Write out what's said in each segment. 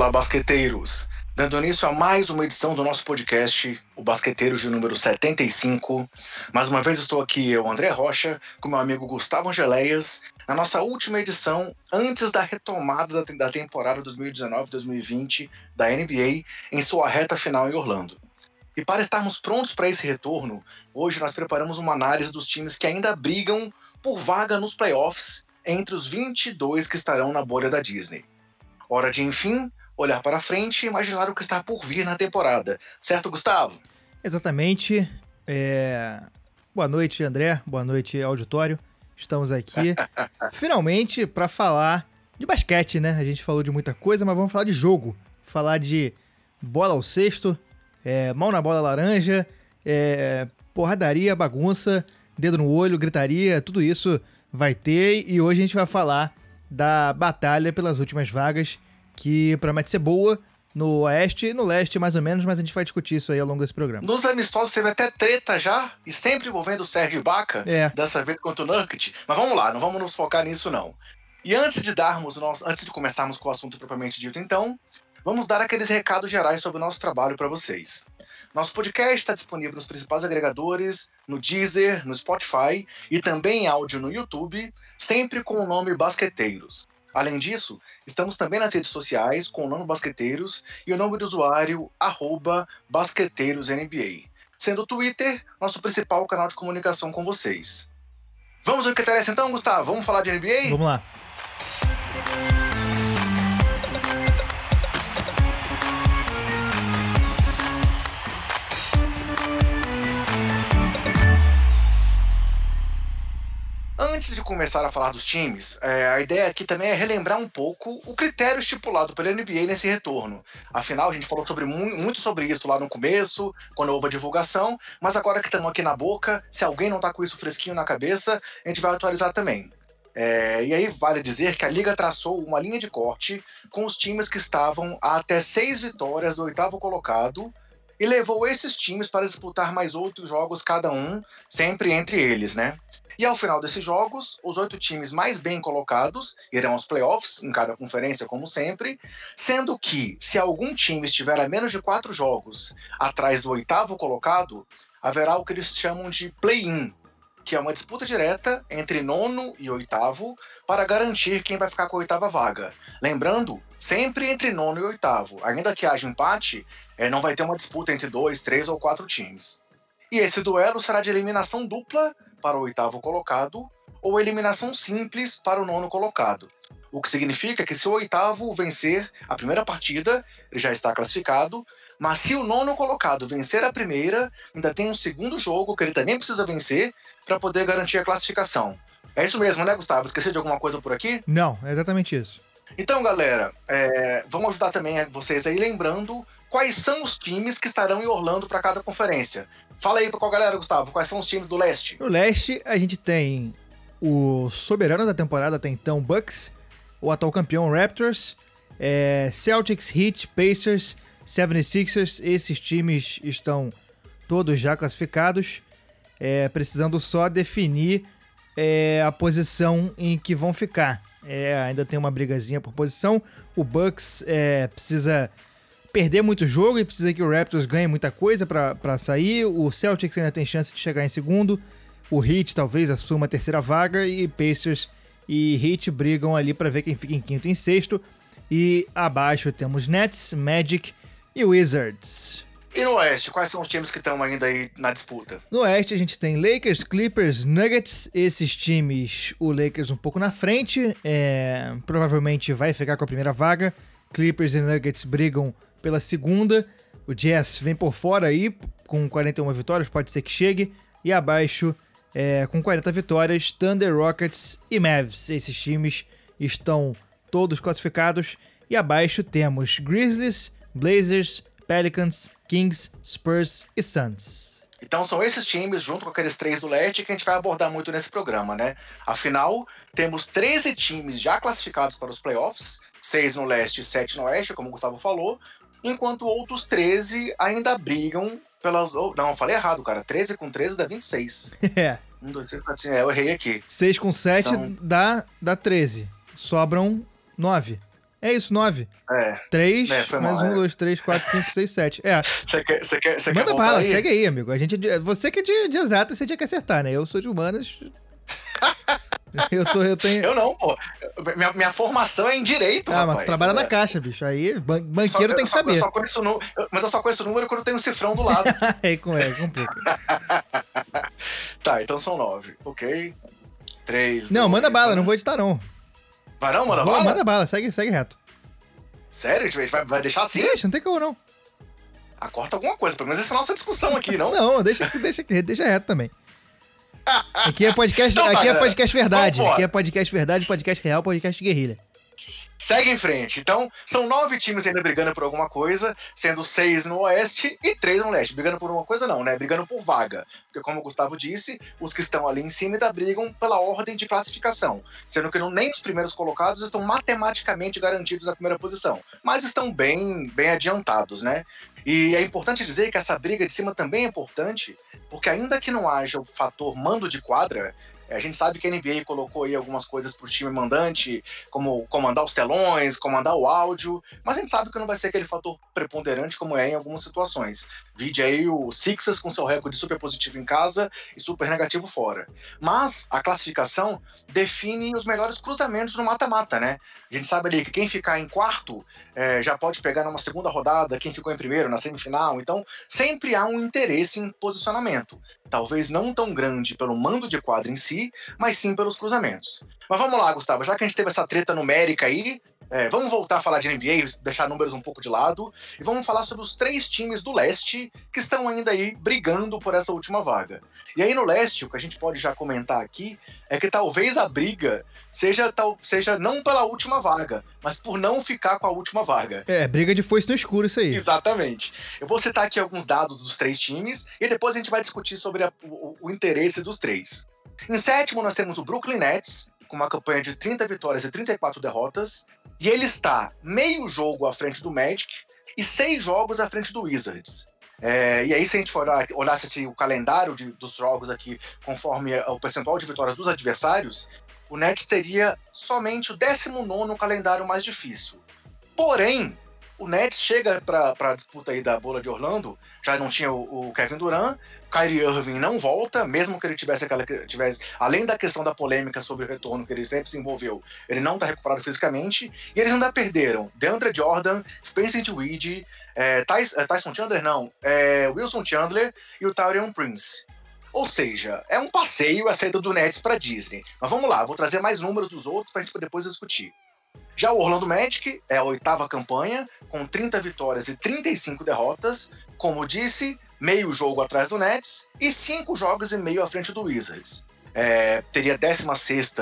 Fala, basqueteiros! Dando início a mais uma edição do nosso podcast, o Basqueteiros de número 75. Mais uma vez estou aqui, eu, André Rocha, com meu amigo Gustavo Angeleias, na nossa última edição, antes da retomada da temporada 2019-2020 da NBA, em sua reta final em Orlando. E para estarmos prontos para esse retorno, hoje nós preparamos uma análise dos times que ainda brigam por vaga nos playoffs entre os 22 que estarão na bolha da Disney. Hora de, enfim, olhar para frente e imaginar o que está por vir na temporada. Certo, Gustavo? Exatamente. É... Boa noite, André. Boa noite, auditório. Estamos aqui finalmente para falar de basquete, né? A gente falou de muita coisa, mas vamos falar de jogo. Falar de bola ao cesto, é, mão na bola laranja, é, porradaria, bagunça, dedo no olho, gritaria, tudo isso vai ter. E hoje a gente vai falar da batalha pelas últimas vagas que promete ser boa no oeste e no leste, mais ou menos, mas a gente vai discutir isso aí ao longo desse programa. Nos amistosos teve até treta já, e sempre envolvendo o Sérgio Baca, é. dessa vez contra o Nurkic. Mas vamos lá, não vamos nos focar nisso não. E antes de darmos o nosso, antes de começarmos com o assunto propriamente dito, então, vamos dar aqueles recados gerais sobre o nosso trabalho para vocês. Nosso podcast está disponível nos principais agregadores, no Deezer, no Spotify e também em áudio no YouTube, sempre com o nome Basqueteiros. Além disso, estamos também nas redes sociais com o nome Basqueteiros e o nome do usuário BasqueteirosNBA, sendo o Twitter nosso principal canal de comunicação com vocês. Vamos ver o que interessa então, Gustavo? Vamos falar de NBA? Vamos lá. Antes de começar a falar dos times, é, a ideia aqui também é relembrar um pouco o critério estipulado pela NBA nesse retorno. Afinal, a gente falou sobre muito sobre isso lá no começo, quando houve a divulgação, mas agora que estamos aqui na boca, se alguém não está com isso fresquinho na cabeça, a gente vai atualizar também. É, e aí vale dizer que a liga traçou uma linha de corte com os times que estavam a até seis vitórias do oitavo colocado e levou esses times para disputar mais outros jogos cada um, sempre entre eles, né? E ao final desses jogos, os oito times mais bem colocados irão aos playoffs, em cada conferência, como sempre, sendo que, se algum time estiver a menos de quatro jogos atrás do oitavo colocado, haverá o que eles chamam de play-in, que é uma disputa direta entre nono e oitavo para garantir quem vai ficar com a oitava vaga. Lembrando, sempre entre nono e oitavo. Ainda que haja empate, é, não vai ter uma disputa entre dois, três ou quatro times. E esse duelo será de eliminação dupla para o oitavo colocado ou eliminação simples para o nono colocado. O que significa que se o oitavo vencer a primeira partida, ele já está classificado, mas se o nono colocado vencer a primeira, ainda tem um segundo jogo que ele também precisa vencer para poder garantir a classificação. É isso mesmo, né, Gustavo? Esqueci de alguma coisa por aqui? Não, é exatamente isso. Então, galera, é, vamos ajudar também vocês aí lembrando quais são os times que estarão em Orlando para cada conferência. Fala aí para a galera, Gustavo, quais são os times do leste? No leste, a gente tem o soberano da temporada até então, Bucks, o atual campeão Raptors, é, Celtics, Heat, Pacers, 76ers. Esses times estão todos já classificados, é, precisando só definir é, a posição em que vão ficar. É, ainda tem uma brigazinha por posição. O Bucks é, precisa perder muito jogo e precisa que o Raptors ganhe muita coisa para sair. O Celtics ainda tem chance de chegar em segundo. O Heat talvez assuma a terceira vaga e Pacers e Heat brigam ali para ver quem fica em quinto e em sexto. E abaixo temos Nets, Magic e Wizards. E no Oeste, quais são os times que estão ainda aí na disputa? No Oeste a gente tem Lakers, Clippers, Nuggets. Esses times, o Lakers um pouco na frente, é, provavelmente vai ficar com a primeira vaga. Clippers e Nuggets brigam pela segunda. O Jazz vem por fora aí, com 41 vitórias, pode ser que chegue. E abaixo, é, com 40 vitórias, Thunder Rockets e Mavs. Esses times estão todos classificados. E abaixo temos Grizzlies, Blazers, Pelicans, Kings, Spurs e Suns. Então são esses times, junto com aqueles três do leste, que a gente vai abordar muito nesse programa, né? Afinal, temos 13 times já classificados para os playoffs, 6 no leste e 7 no oeste, como o Gustavo falou, enquanto outros 13 ainda brigam pelas. Não, eu falei errado, cara. 13 com 13 dá 26. É. 1, 2, 3, 4, 5. É, eu errei aqui. 6 com 7 São... dá, dá 13. Sobram 9. É isso, nove. É. Três, É, foi mais mal, um, é. dois, três, quatro, cinco, seis, sete. É, Você quer, você quer, manda bala, aí? segue aí, amigo. A gente você que é de, de exata, você tinha que acertar, né? Eu sou de humanas. eu, tô, eu tenho... Eu não, pô. Minha, minha formação é em direito, Ah, mas tu rapaz. trabalha na É. caixa, bicho. Aí, ban- Só- banqueiro eu tem que só- eu saber. só conheço eu- mas eu só conheço o número quando tem um cifrão do lado. Aí, com é, complica. tá, então são nove. Ok. Três. Não, dois, manda bala, um. não vou editar, não. Vai não, manda bala? Manda bala, segue, segue reto. Sério? A gente vai, vai deixar assim? Deixa, não tem como não. Ah, corta alguma coisa, pelo menos essa é a nossa discussão aqui, não? Não, deixa, deixa, deixa reto também. Aqui é podcast, Então tá, aqui é galera. podcast verdade. Aqui é podcast verdade, podcast real, podcast guerrilha. Segue em frente. Então, são nove times ainda brigando por alguma coisa, sendo seis no oeste e três no leste. Brigando por uma coisa, não, né? Brigando por vaga. Porque, como o Gustavo disse, os que estão ali em cima ainda brigam pela ordem de classificação. Sendo que nem os primeiros colocados estão matematicamente garantidos na primeira posição. Mas estão bem, bem adiantados, né? E é importante dizer que essa briga de cima também é importante, porque ainda que não haja o fator mando de quadra, a gente sabe que a NBA colocou aí algumas coisas pro time mandante, como comandar os telões, comandar o áudio, mas a gente sabe que não vai ser aquele fator preponderante como é em algumas situações. Vide aí o Sixers com seu recorde super positivo em casa e super negativo fora. Mas a classificação define os melhores cruzamentos no mata-mata, né? A gente sabe ali que quem ficar em quarto eh, já pode pegar numa segunda rodada quem ficou em primeiro, na semifinal. Então, sempre há um interesse em posicionamento. Talvez não tão grande pelo mando de quadra em si, mas sim pelos cruzamentos. Mas vamos lá, Gustavo, já que a gente teve essa treta numérica aí, é, vamos voltar a falar de NBA, deixar números um pouco de lado, e vamos falar sobre os três times do leste que estão ainda aí brigando por essa última vaga. E aí no leste, o que a gente pode já comentar aqui é que talvez a briga seja, tal, seja não pela última vaga, mas por não ficar com a última vaga. É, briga de foice no escuro isso aí. Exatamente. Eu vou citar aqui alguns dados dos três times e depois a gente vai discutir sobre a- o, o interesse dos três. Em sétimo, nós temos o Brooklyn Nets, com uma campanha de 30 vitórias e 34 derrotas. E ele está meio jogo à frente do Magic e seis jogos à frente do Wizards. É, e aí, se a gente for olhar, olhasse assim, o calendário de- dos jogos aqui, conforme o percentual de vitórias dos adversários, o Nets teria somente o 19 calendário mais difícil. Porém, o Nets chega para a disputa aí da bola de Orlando, já não tinha o, o Kevin Durant, Kyrie Irving não volta, mesmo que ele tivesse aquela tivesse, além da questão da polêmica sobre o retorno que ele sempre se envolveu, ele não está recuperado fisicamente, e eles ainda perderam DeAndre Jordan, Spencer Tweed, é, Tys- é, Tyson Chandler não, é, Wilson Chandler e o Tyrion Prince. Ou seja, é um passeio a saída do Nets para Disney. Mas vamos lá, vou trazer mais números dos outros para a gente depois discutir. Já o Orlando Magic é a oitava campanha, com 30 vitórias e 35 derrotas. Como disse, meio jogo atrás do Nets e cinco jogos e meio à frente do Wizards. É, teria a 16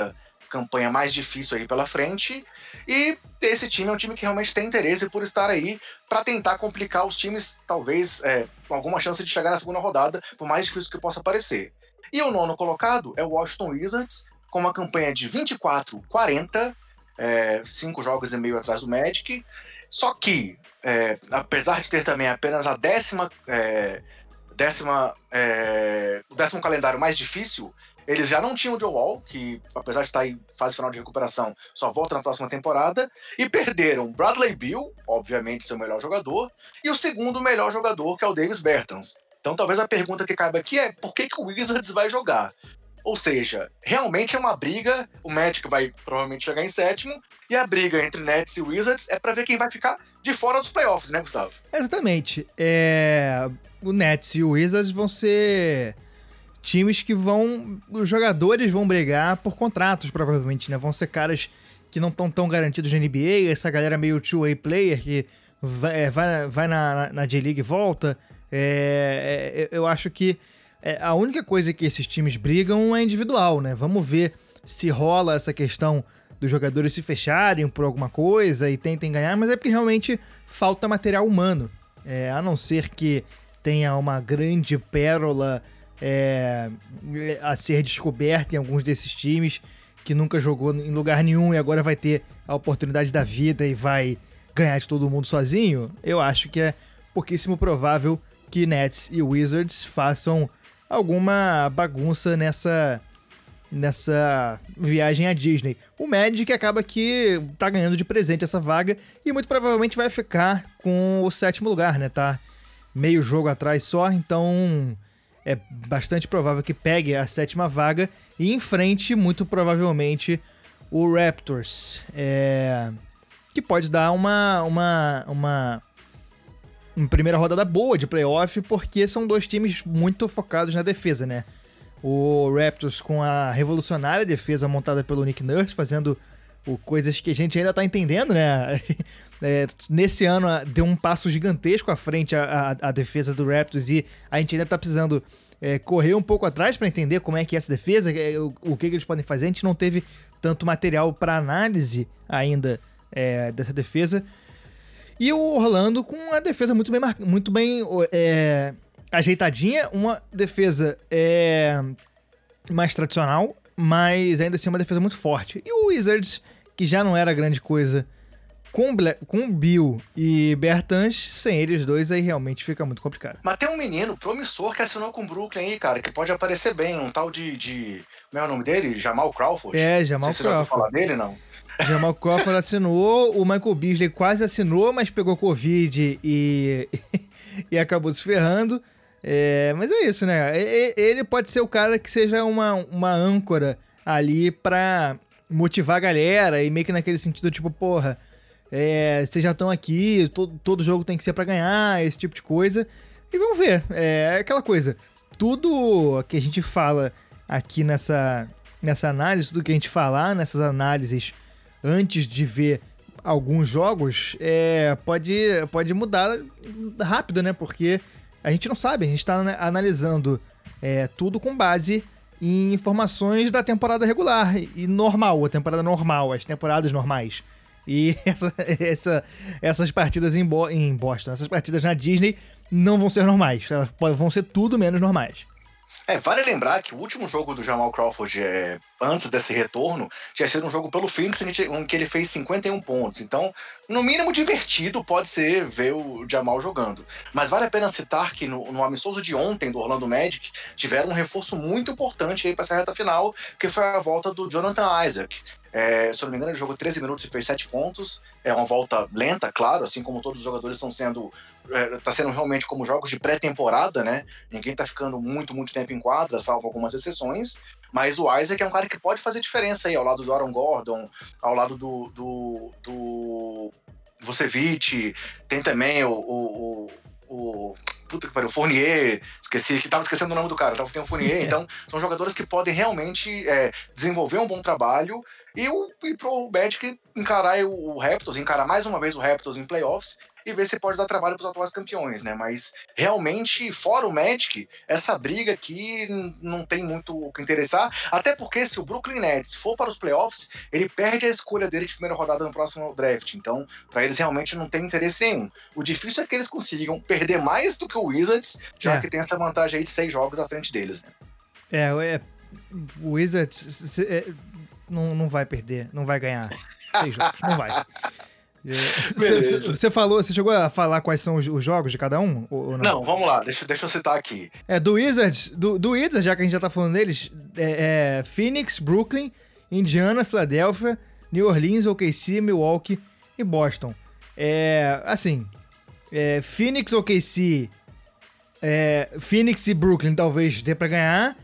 campanha mais difícil aí pela frente. E esse time é um time que realmente tem interesse por estar aí para tentar complicar os times, talvez é, com alguma chance de chegar na segunda rodada, por mais difícil que possa parecer. E o nono colocado é o Washington Wizards, com uma campanha de 24-40, é, cinco jogos e meio atrás do Magic. Só que, é, apesar de ter também apenas a décima, é, décima é, o décimo calendário mais difícil, eles já não tinham o Joe Wall, que apesar de estar em fase final de recuperação, só volta na próxima temporada, e perderam Bradley Bill, obviamente seu melhor jogador, e o segundo melhor jogador, que é o Davis Bertans. Então talvez a pergunta que cabe aqui é por que, que o Wizards vai jogar? Ou seja, realmente é uma briga, o Magic vai provavelmente chegar em sétimo, e a briga entre Nets e Wizards é para ver quem vai ficar de fora dos playoffs, né, Gustavo? Exatamente. É, o Nets e o Wizards vão ser times que vão. Os jogadores vão brigar por contratos, provavelmente, né? Vão ser caras que não estão tão garantidos na NBA, essa galera meio two-way player que vai, é, vai, vai na, na J-League e volta. É, é, eu acho que é, a única coisa que esses times brigam é individual, né? Vamos ver se rola essa questão dos jogadores se fecharem por alguma coisa e tentem ganhar, mas é porque realmente falta material humano. É, a não ser que tenha uma grande pérola é, a ser descoberta em alguns desses times que nunca jogou em lugar nenhum e agora vai ter a oportunidade da vida e vai ganhar de todo mundo sozinho, eu acho que é pouquíssimo provável que Nets e Wizards façam alguma bagunça nessa nessa viagem à Disney. O Magic acaba que tá ganhando de presente essa vaga e muito provavelmente vai ficar com o sétimo lugar, né? Tá meio jogo atrás só, então é bastante provável que pegue a sétima vaga e enfrente muito provavelmente o Raptors. É... Que pode dar uma, uma, uma, uma primeira rodada boa de playoff, porque são dois times muito focados na defesa, né? O Raptors com a revolucionária defesa montada pelo Nick Nurse, fazendo o, coisas que a gente ainda tá entendendo, né? É, nesse ano deu um passo gigantesco à frente a, a, a, defesa do Raptors e a gente ainda tá precisando é, correr um pouco atrás para entender como é que é essa defesa, é, o, o que, que, eles podem fazer. A gente não teve tanto material para análise ainda é, dessa defesa. E o Orlando com a defesa muito bem, muito bem é, ajeitadinha, uma defesa é, mais tradicional, mas ainda assim uma defesa muito forte. E o Wizards, que já não era grande coisa com, com Bill e Bertans, sem eles dois, aí realmente fica muito complicado. Mas tem um menino promissor que assinou com o Brooklyn aí, cara, que pode aparecer bem, um tal de. de como é o nome dele? Jamal Crawford? É, Jamal Crawford. Você já falar dele, não? Jamal Crawford assinou, o Michael Beasley quase assinou, mas pegou Covid e, e acabou se ferrando. É, mas é isso, né? Ele pode ser o cara que seja uma, uma âncora ali pra motivar a galera e meio que naquele sentido, tipo, porra, é, vocês já estão aqui, todo, todo jogo tem que ser para ganhar, esse tipo de coisa. E vamos ver, é aquela coisa. Tudo que a gente fala aqui nessa, nessa análise, tudo que a gente falar nessas análises antes de ver alguns jogos, é, pode, pode mudar rápido, né? Porque a gente não sabe, a gente está analisando é, tudo com base em informações da temporada regular e normal, a temporada normal, as temporadas normais. E essa, essa, essas partidas em, Bo em Boston, essas partidas na Disney não vão ser normais, elas vão ser tudo menos normais. É, vale lembrar que o último jogo do Jamal Crawford, é, antes desse retorno, tinha sido um jogo pelo Phoenix em que ele fez 51 pontos. Então, no mínimo divertido pode ser ver o Jamal jogando. Mas vale a pena citar que no, no amistoso de ontem do Orlando Magic, tiveram um reforço muito importante aí para essa reta final, que foi a volta do Jonathan Isaac. É, se eu não me engano, ele jogou 13 minutos e fez 7 pontos. É uma volta lenta, claro, assim como todos os jogadores estão sendo. É, tá sendo realmente como jogos de pré-temporada, né? Ninguém tá ficando muito, muito tempo em quadra, salvo algumas exceções. Mas o Isaac é um cara que pode fazer diferença aí, ao lado do Aaron Gordon, ao lado do. do, do Vucevic, tem também o, o, o, o puta que pariu, Fournier, esqueci, que tava esquecendo o nome do cara, tava tem o Fournier, então são jogadores que podem realmente é, desenvolver um bom trabalho e, o, e pro Magic encarar o, o Raptors, encarar mais uma vez o Raptors em playoffs e ver se pode dar trabalho para os atuais campeões, né? Mas realmente, fora o Magic, essa briga aqui não tem muito o que interessar. Até porque se o Brooklyn Nets for para os playoffs, ele perde a escolha dele de primeira rodada no próximo draft. Então, para eles realmente não tem interesse nenhum. O difícil é que eles consigam perder mais do que o Wizards, já é. que tem essa vantagem aí de seis jogos à frente deles, né? É, é o Wizards é, não, não vai perder, não vai ganhar seis jogos, não vai. Você falou, você chegou a falar quais são os, os jogos de cada um? Ou, não? não? vamos lá, deixa, deixa eu citar aqui. É, do Wizards, do, do Wizards, já que a gente já tá falando deles, é, é Phoenix, Brooklyn, Indiana, Filadélfia, New Orleans, OKC, Milwaukee e Boston. É, assim, é, Phoenix, OKC, é, Phoenix e Brooklyn talvez dê pra ganhar.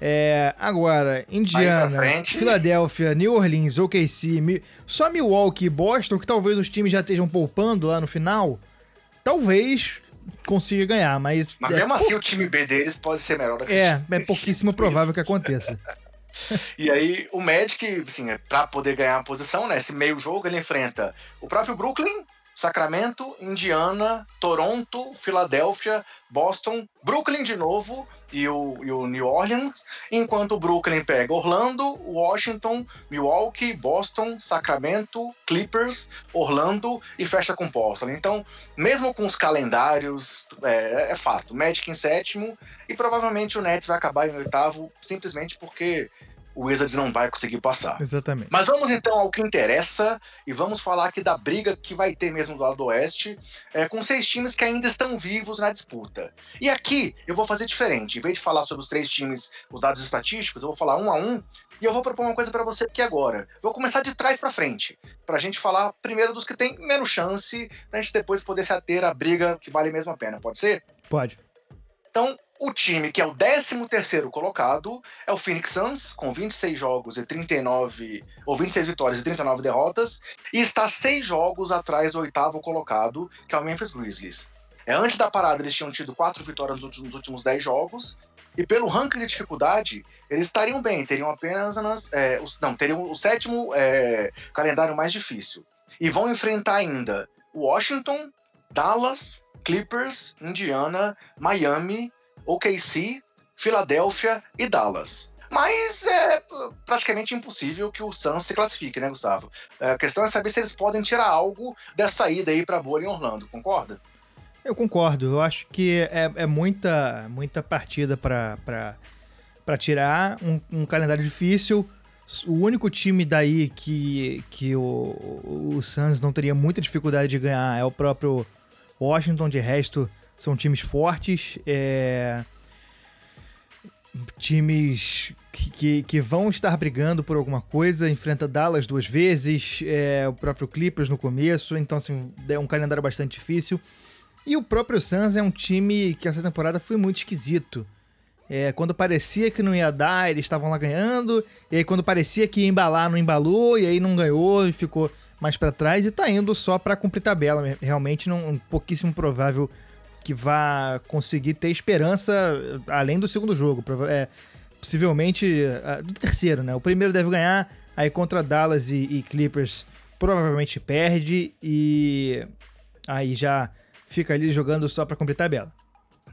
É, agora, Indiana, Filadélfia, New Orleans, OKC, só Milwaukee e Boston, que talvez os times já estejam poupando lá no final, talvez consiga ganhar, mas... Mas é mesmo assim o time B deles pode ser melhor do que É, é pouquíssimo provável que aconteça. e aí o Magic, assim, é pra poder ganhar a posição, né, esse meio jogo ele enfrenta o próprio Brooklyn, Sacramento, Indiana, Toronto, Filadélfia, Boston, Brooklyn de novo e o, e o New Orleans, enquanto o Brooklyn pega Orlando, Washington, Milwaukee, Boston, Sacramento, Clippers, Orlando e fecha com Portland. Então, mesmo com os calendários, é, é fato, Magic em sétimo e provavelmente o Nets vai acabar em oitavo simplesmente porque o Wizards não vai conseguir passar. Exatamente. Mas vamos então ao que interessa e vamos falar aqui da briga que vai ter mesmo do lado do Oeste, é, com seis times que ainda estão vivos na disputa. E aqui eu vou fazer diferente. Em vez de falar sobre os três times, os dados estatísticos, eu vou falar um a um e eu vou propor uma coisa para você aqui agora. Vou começar de trás para frente, pra gente falar primeiro dos que tem menos chance, pra gente depois poder se ater à briga que vale mesmo a pena. Pode ser? Pode. Então, o time que é o 13º colocado é o Phoenix Suns, com 26 jogos e 39. ou 26 vitórias e 39 derrotas, e está seis jogos atrás do oitavo colocado, que é o Memphis Grizzlies. É, antes da parada, eles tinham tido quatro vitórias nos últimos, nos últimos 10 jogos, e pelo ranking de dificuldade, eles estariam bem, teriam apenas. É, os, não, teriam o sétimo é, calendário mais difícil. E vão enfrentar ainda Washington, Dallas, Clippers, Indiana, Miami, OKC, Filadélfia e Dallas. Mas é praticamente impossível que o Suns se classifique, né, Gustavo? É, a questão é saber se eles podem tirar algo dessa ida aí para boa em Orlando, concorda? Eu concordo. Eu acho que é, é muita, muita partida para tirar. Um, um, calendário difícil. O único time daí que, que o, o Suns não teria muita dificuldade de ganhar é o próprio Washington. De resto, são times fortes. É... Times que, que, vão estar brigando por alguma coisa. Enfrenta Dallas duas vezes. É, o próprio Clippers no começo. Então, assim, é um calendário bastante difícil. E o próprio Suns é um time que essa temporada foi muito esquisito. É, quando parecia que não ia dar, eles estavam lá ganhando. E aí, quando parecia que ia embalar, não embalou. E aí, não ganhou e ficou mais para trás. E tá indo só para cumprir tabela. Realmente, não, um pouquíssimo provável que vá conseguir ter esperança além do segundo jogo. É, possivelmente do terceiro, né? O primeiro deve ganhar. Aí, contra Dallas e, e Clippers, provavelmente perde. E aí já fica ali jogando só para cumprir tabela.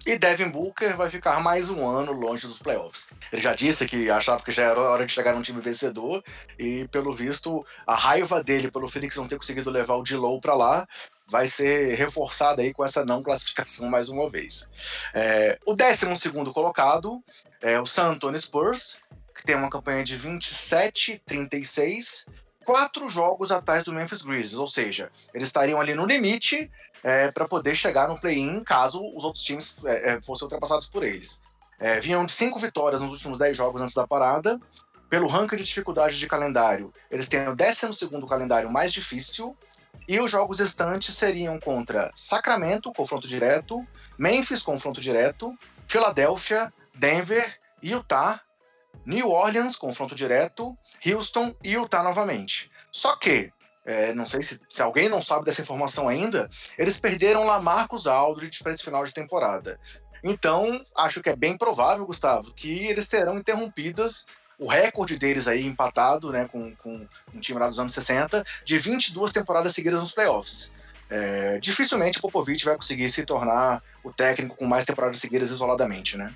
E Devin Booker vai ficar mais um ano longe dos playoffs. Ele já disse que achava que já era hora de chegar num time vencedor, e pelo visto, a raiva dele pelo Phoenix não ter conseguido levar o D-Low pra lá vai ser reforçada aí com essa não classificação mais uma vez. É, o 12 colocado é o San Antonio Spurs, que tem uma campanha de 27-36, quatro jogos atrás do Memphis Grizzlies, ou seja, eles estariam ali no limite é, para poder chegar no play-in caso os outros times é, é, fossem ultrapassados por eles. É, vinham de cinco vitórias nos últimos dez jogos antes da parada. Pelo ranking de dificuldade de calendário, eles têm o 12 calendário mais difícil. E os jogos restantes seriam contra Sacramento, confronto direto, Memphis, confronto direto, Filadélfia, Denver, Utah, New Orleans, confronto direto, Houston e Utah novamente. Só que é, não sei se, se, alguém não sabe dessa informação ainda, eles perderam lá Marcos Aldridge para esse final de temporada. Então, acho que é bem provável, Gustavo, que eles terão interrompidas o recorde deles aí empatado, né, com, com um time lá dos anos 60, de 22 temporadas seguidas nos playoffs. É, dificilmente o Popovich vai conseguir se tornar o técnico com mais temporadas seguidas isoladamente, né?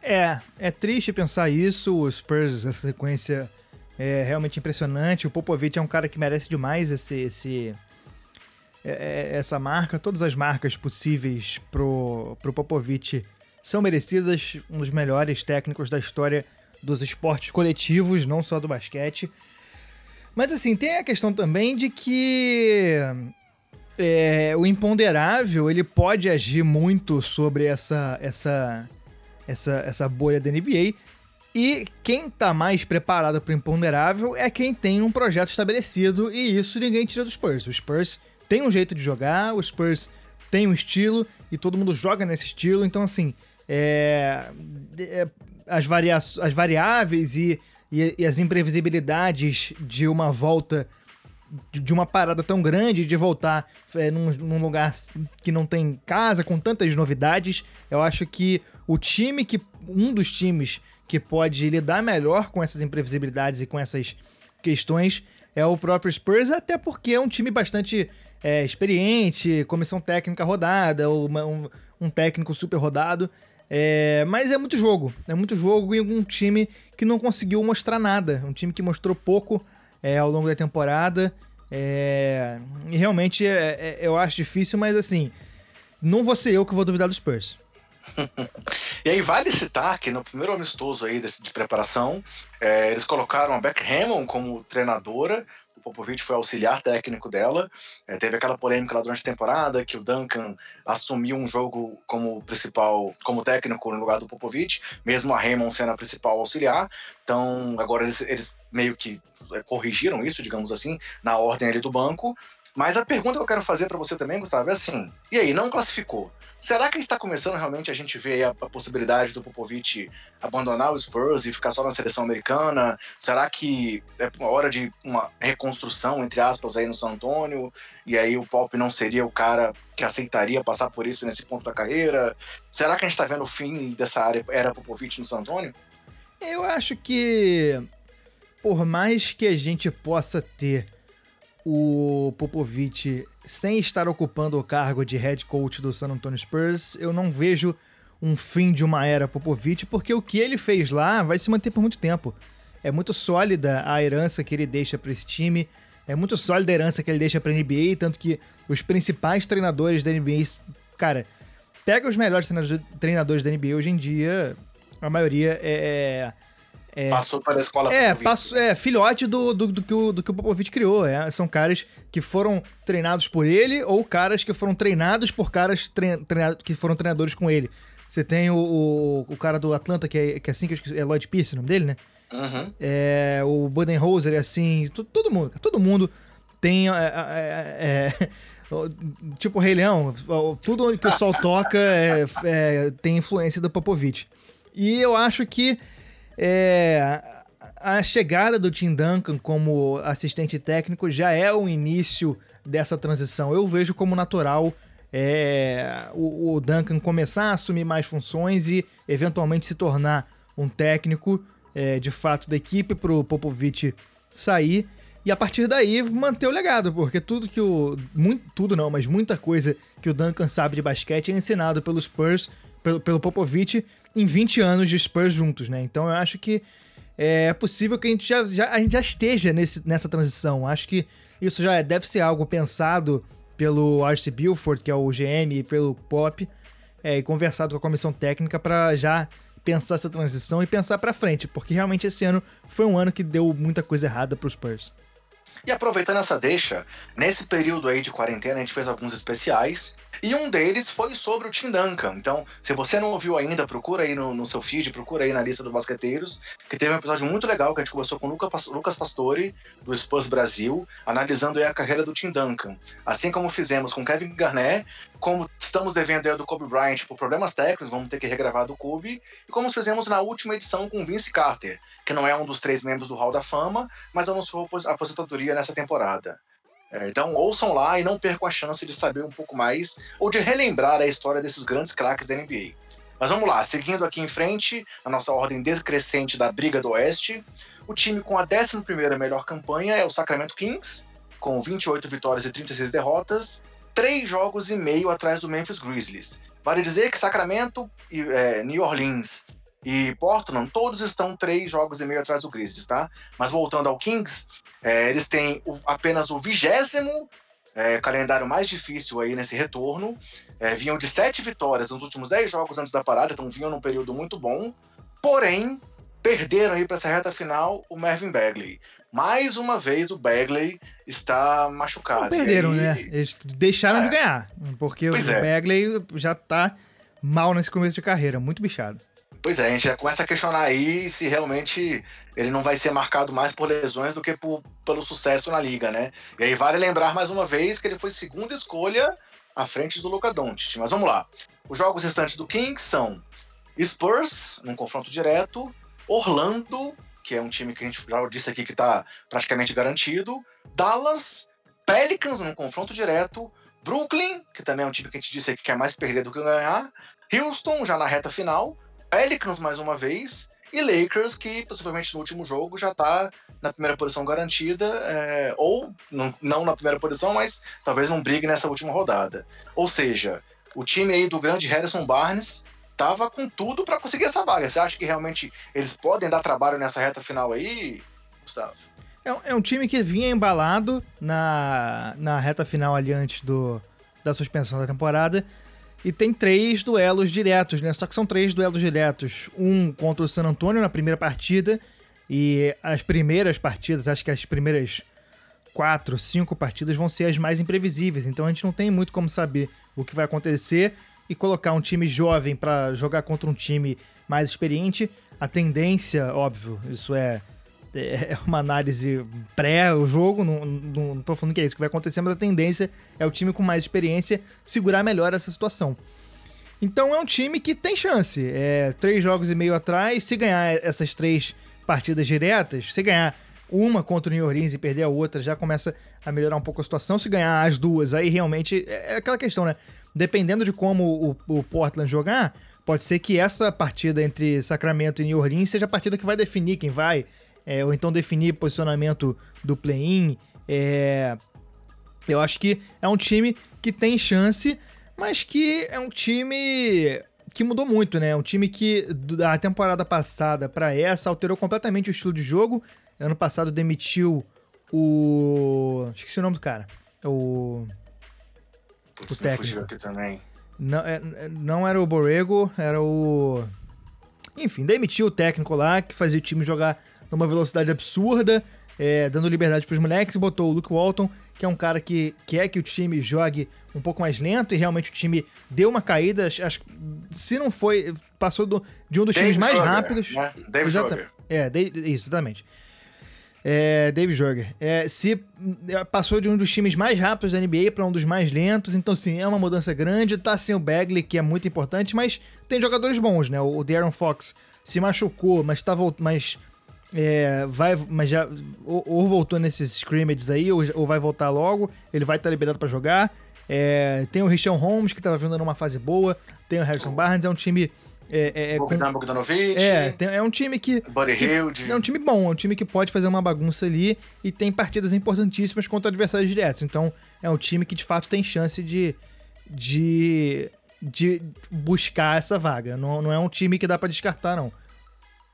É, é triste pensar isso. Os Spurs, essa sequência é realmente impressionante. O Popovich é um cara que merece demais esse, esse é, é, essa marca. Todas as marcas possíveis pro, pro Popovich são merecidas. Um dos melhores técnicos da história dos esportes coletivos, não só do basquete. Mas assim, tem a questão também de que é, o imponderável ele pode agir muito sobre essa, essa, essa, essa bolha da NBA e quem tá mais preparado para o imponderável é quem tem um projeto estabelecido, e isso ninguém tira do Spurs. O Spurs tem um jeito de jogar, o Spurs tem um estilo, e todo mundo joga nesse estilo, então assim, é, é, as, varia as variáveis e, e, e, as imprevisibilidades de uma volta, de uma parada tão grande, de voltar é, num, num lugar que não tem casa, com tantas novidades, eu acho que o time que. Um dos times que pode lidar melhor com essas imprevisibilidades e com essas questões é o próprio Spurs, até porque é um time bastante é, experiente, comissão técnica rodada, um, um técnico super rodado. É, mas é muito jogo, é muito jogo e um time que não conseguiu mostrar nada, um time que mostrou pouco é, ao longo da temporada. É, e realmente é, é, eu acho difícil, mas assim, não vou ser eu que vou duvidar do Spurs. e aí vale citar que no primeiro amistoso aí desse, de preparação, é, eles colocaram a Beck Hammond como treinadora, Popovich foi auxiliar técnico dela. É, teve aquela polêmica lá durante a temporada que o Duncan assumiu um jogo como principal, como técnico no lugar do Popovich, mesmo a Hammond sendo a principal auxiliar. Então agora eles, eles meio que é, corrigiram isso, digamos assim, na ordem ali do banco. Mas a pergunta que eu quero fazer para você também, Gustavo, é assim: e aí, não classificou? Será que a gente está começando realmente a gente ver a, a, possibilidade do Popovich abandonar o Spurs e ficar só na seleção americana? Será que é uma hora de uma reconstrução, entre aspas, aí no San Antônio? E aí o Pop não seria o cara que aceitaria passar por isso nesse ponto da carreira? Será que a gente está vendo o fim dessa área era Popovich no San Antônio? Eu acho que por mais que a gente possa ter o Popovich sem estar ocupando o cargo de head coach do San Antonio Spurs, eu não vejo um fim de uma era Popovich, porque o que ele fez lá vai se manter por muito tempo. É muito sólida a herança que ele deixa para esse time, é muito sólida a herança que ele deixa para NBA, tanto que os principais treinadores da NBA, cara, pega os melhores treinadores da NBA hoje em dia, a maioria é, é é, passou para a escola É, passou, é filhote do, do, do, que o, do que o Popovich criou. É, são caras que foram treinados por ele ou caras que foram treinados por caras treinados, que foram treinadores com ele. Você tem o, o, o, cara do Atlanta, que é, que é assim, que é Lloyd Pierce, o nome dele, né? Uhum. É, o Budenholzer é assim, todo mundo, todo mundo tem. É, é, é tipo o Rei Leão, tudo que o sol toca é, é, tem influência do Popovich. E eu acho que é, a chegada do Tim Duncan como assistente técnico já é o início dessa transição. Eu vejo como natural é, o, o, Duncan começar a assumir mais funções e eventualmente se tornar um técnico é, de fato da equipe para o Popovich sair. E a partir daí manter o legado, porque tudo que o. Muito, tudo não, mas muita coisa que o Duncan sabe de basquete é ensinado pelos Spurs, pelo, pelo Popovich, em 20 anos de Spurs juntos, né? Então eu acho que é possível que a gente já, já, a gente já esteja nesse, nessa transição. Acho que isso já deve ser algo pensado pelo R.C. Buford, que é o GM, e pelo Pop, é, e conversado com a comissão técnica para já pensar essa transição e pensar para frente, porque realmente esse ano foi um ano que deu muita coisa errada para os Spurs. E aproveitando essa deixa, nesse período aí de quarentena a gente fez alguns especiais e um deles foi sobre o Tim Duncan. Então, se você não ouviu ainda, procura aí no, no seu feed, procura aí na lista dos basqueteiros, que teve um episódio muito legal que a gente conversou com o Lucas Pastore, do Spurs Brasil, analisando a carreira do Tim Duncan. Assim como fizemos com Kevin Garnett, como estamos devendo aí do Kobe Bryant por problemas técnicos, vamos ter que regravar do Kobe, e como fizemos na última edição com Vince Carter, que não é um dos três membros do Hall da Fama, mas anunciou a aposentadoria nessa temporada. É, então ouçam lá e não percam a chance de saber um pouco mais ou de relembrar a história desses grandes craques da NBA. Mas vamos lá, seguindo aqui em frente, a nossa ordem decrescente da Briga do Oeste, o time com a 11 melhor campanha é o Sacramento Kings, com 28 vitórias e 36 derrotas, três jogos e meio atrás do Memphis Grizzlies. Vale dizer que Sacramento, e, é, New Orleans e Portland, todos estão três jogos e meio atrás do Grizzlies, tá? Mas voltando ao Kings, é, eles têm o, apenas o vigésimo é, calendário mais difícil aí nesse retorno. É, vinham de sete vitórias nos últimos dez jogos antes da parada, então vinham num período muito bom. Porém, perderam aí para essa reta final o Mervyn Bagley. Mais uma vez o Bagley está machucado. Não perderam, né? Eles deixaram é. de ganhar, porque pois o é. Bagley já tá mal nesse começo de carreira, muito bichado. Pois é, a gente já começa a questionar aí se realmente ele não vai ser marcado mais por lesões do que por, pelo sucesso na liga, né? E aí vale lembrar mais uma vez que ele foi segunda escolha à frente do Luca Doncic. Mas vamos lá. Os jogos restantes do Kings são Spurs, num confronto direto, Orlando, que é um time que a gente já disse aqui que está praticamente garantido, Dallas, Pelicans, num confronto direto, Brooklyn, que também é um time que a gente disse aqui que quer mais perder do que ganhar, Houston, já na reta final, Pelicans mais uma vez, e Lakers, que possivelmente no último jogo já está na primeira posição garantida, é, ou não, na primeira posição, mas talvez não brigue nessa última rodada. Ou seja, o time aí do grande Harrison Barnes tava com tudo para conseguir essa vaga. Você acha que realmente eles podem dar trabalho nessa reta final aí, Gustavo? É, é um time que vinha embalado na, na reta final ali antes do, da suspensão da temporada E tem três duelos diretos, né? Só que são três duelos diretos. Um contra o San Antonio na primeira partida. E as primeiras partidas, acho que as primeiras quatro, cinco partidas vão ser as mais imprevisíveis. Então a gente não tem muito como saber o que vai acontecer. E colocar um time jovem para jogar contra um time mais experiente, a tendência, óbvio, isso é é uma análise pré o jogo, não, não, não tô falando que é isso que vai acontecer, mas a tendência é o time com mais experiência segurar melhor essa situação. Então é um time que tem chance. É, três jogos e meio atrás, se ganhar essas três partidas diretas, se ganhar uma contra o New Orleans e perder a outra, já começa a melhorar um pouco a situação. Se ganhar as duas, aí realmente é, é aquela questão, né? Dependendo de como o, o Portland jogar, pode ser que essa partida entre Sacramento e New Orleans seja a partida que vai definir quem vai é, ou então definir posicionamento do play-in. É, eu acho que é um time que tem chance, mas que é um time que mudou muito, né? Um time que da temporada passada para essa alterou completamente o estilo de jogo. Ano passado demitiu o. Esqueci o nome do cara. O. Putz, o técnico. aqui também. Não, é, não era o Borrego, era o. Enfim, demitiu o técnico lá que fazia o time jogar numa velocidade absurda, é, dando liberdade para os moleques, e botou o Luke Walton, que é um cara que quer que o time jogue um pouco mais lento, e realmente o time deu uma caída, acho, se não foi, passou do, de um dos Dave times mais Jorger, rápidos. Né? Dave Jorger. É, isso, exatamente. É, Dave Jorger. É, se é, passou de um dos times mais rápidos da NBA para um dos mais lentos, então sim, é uma mudança grande. Tá sem o Bagley, que é muito importante, mas tem jogadores bons, né? O Darren Fox se machucou, mas tá mas é, vai, mas já ou, ou, voltou nesses scrimmages aí, ou, ou, vai voltar logo. Ele vai estar liberado para jogar. É, tem o Richard Holmes, que estava vindo numa fase boa. Tem o Harrison Barnes, é um time. É, é, Bogdan Bogdanovic. É, tem, é um time que. Buddy Hield. É um time bom, é um time que pode fazer uma bagunça ali e tem partidas importantíssimas contra adversários diretos. Então, é um time que de fato tem chance de. de, de buscar essa vaga. Não, não é um time que dá para descartar, não.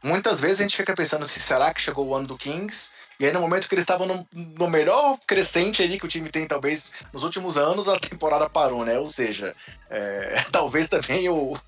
Muitas vezes a gente fica pensando se será que chegou o ano do Kings, e aí no momento que eles estavam no, no, melhor crescente ali que o time tem, talvez, nos últimos anos, a temporada parou, né? Ou seja, é, talvez também o,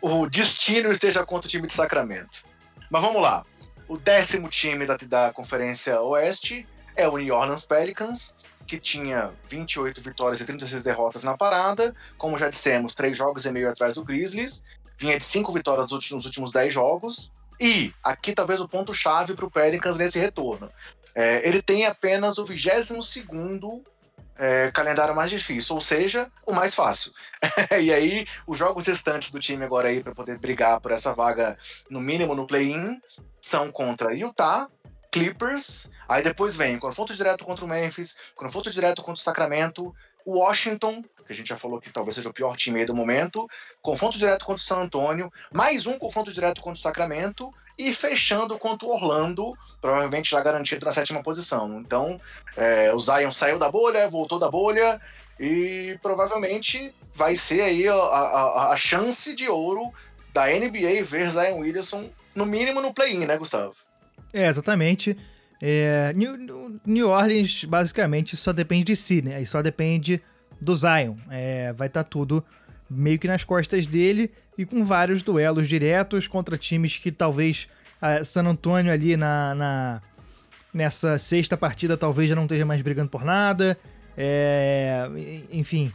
o destino esteja contra o time de Sacramento. Mas vamos lá. O décimo time da, da Conferência Oeste é o New Orleans Pelicans, que tinha 28 vitórias e 36 derrotas na parada. Como já dissemos, três jogos e meio atrás do Grizzlies. Vinha de cinco vitórias nos últimos 10 jogos. E aqui talvez o ponto-chave para o Pelicans nesse retorno. É, ele tem apenas o 22 é, calendário mais difícil, ou seja, o mais fácil. e aí, os jogos restantes do time agora aí para poder brigar por essa vaga, no mínimo no play-in, são contra Utah, Clippers, aí depois vem confronto direto contra o Memphis, confronto direto contra o Sacramento, Washington, que a gente já falou que talvez seja o pior time aí do momento, confronto direto contra o San Antonio, mais um confronto direto contra o Sacramento e fechando contra o Orlando, provavelmente já garantido na sétima posição. Então, é, o Zion saiu da bolha, voltou da bolha e provavelmente vai ser aí a, a, a chance de ouro da NBA ver Zion Williamson, no mínimo no play-in, né, Gustavo? É, exatamente. É, New, New Orleans basicamente só depende de si, né? E só depende do Zion. É, vai estar tá tudo meio que nas costas dele e com vários duelos diretos contra times que talvez San Antonio ali na, na, nessa sexta partida talvez já não esteja mais brigando por nada. É, enfim,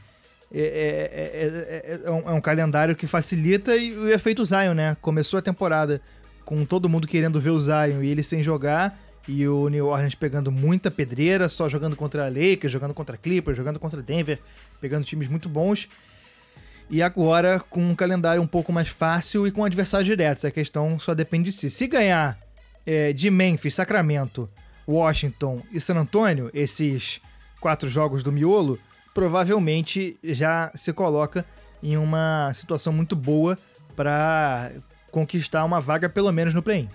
é, é, é, um, é, um, calendário que facilita e o efeito Zion, né? Começou a temporada com todo mundo querendo ver o Zion e ele sem jogar e o New Orleans pegando muita pedreira, só jogando contra a Lakers, jogando contra a Clippers, jogando contra Denver, pegando times muito bons. E agora com um calendário um pouco mais fácil e com adversários diretos. A questão só depende de si. Se ganhar é, de Memphis, Sacramento, Washington e San Antonio, esses quatro jogos do miolo, provavelmente já se coloca em uma situação muito boa para conquistar uma vaga pelo menos no play-in.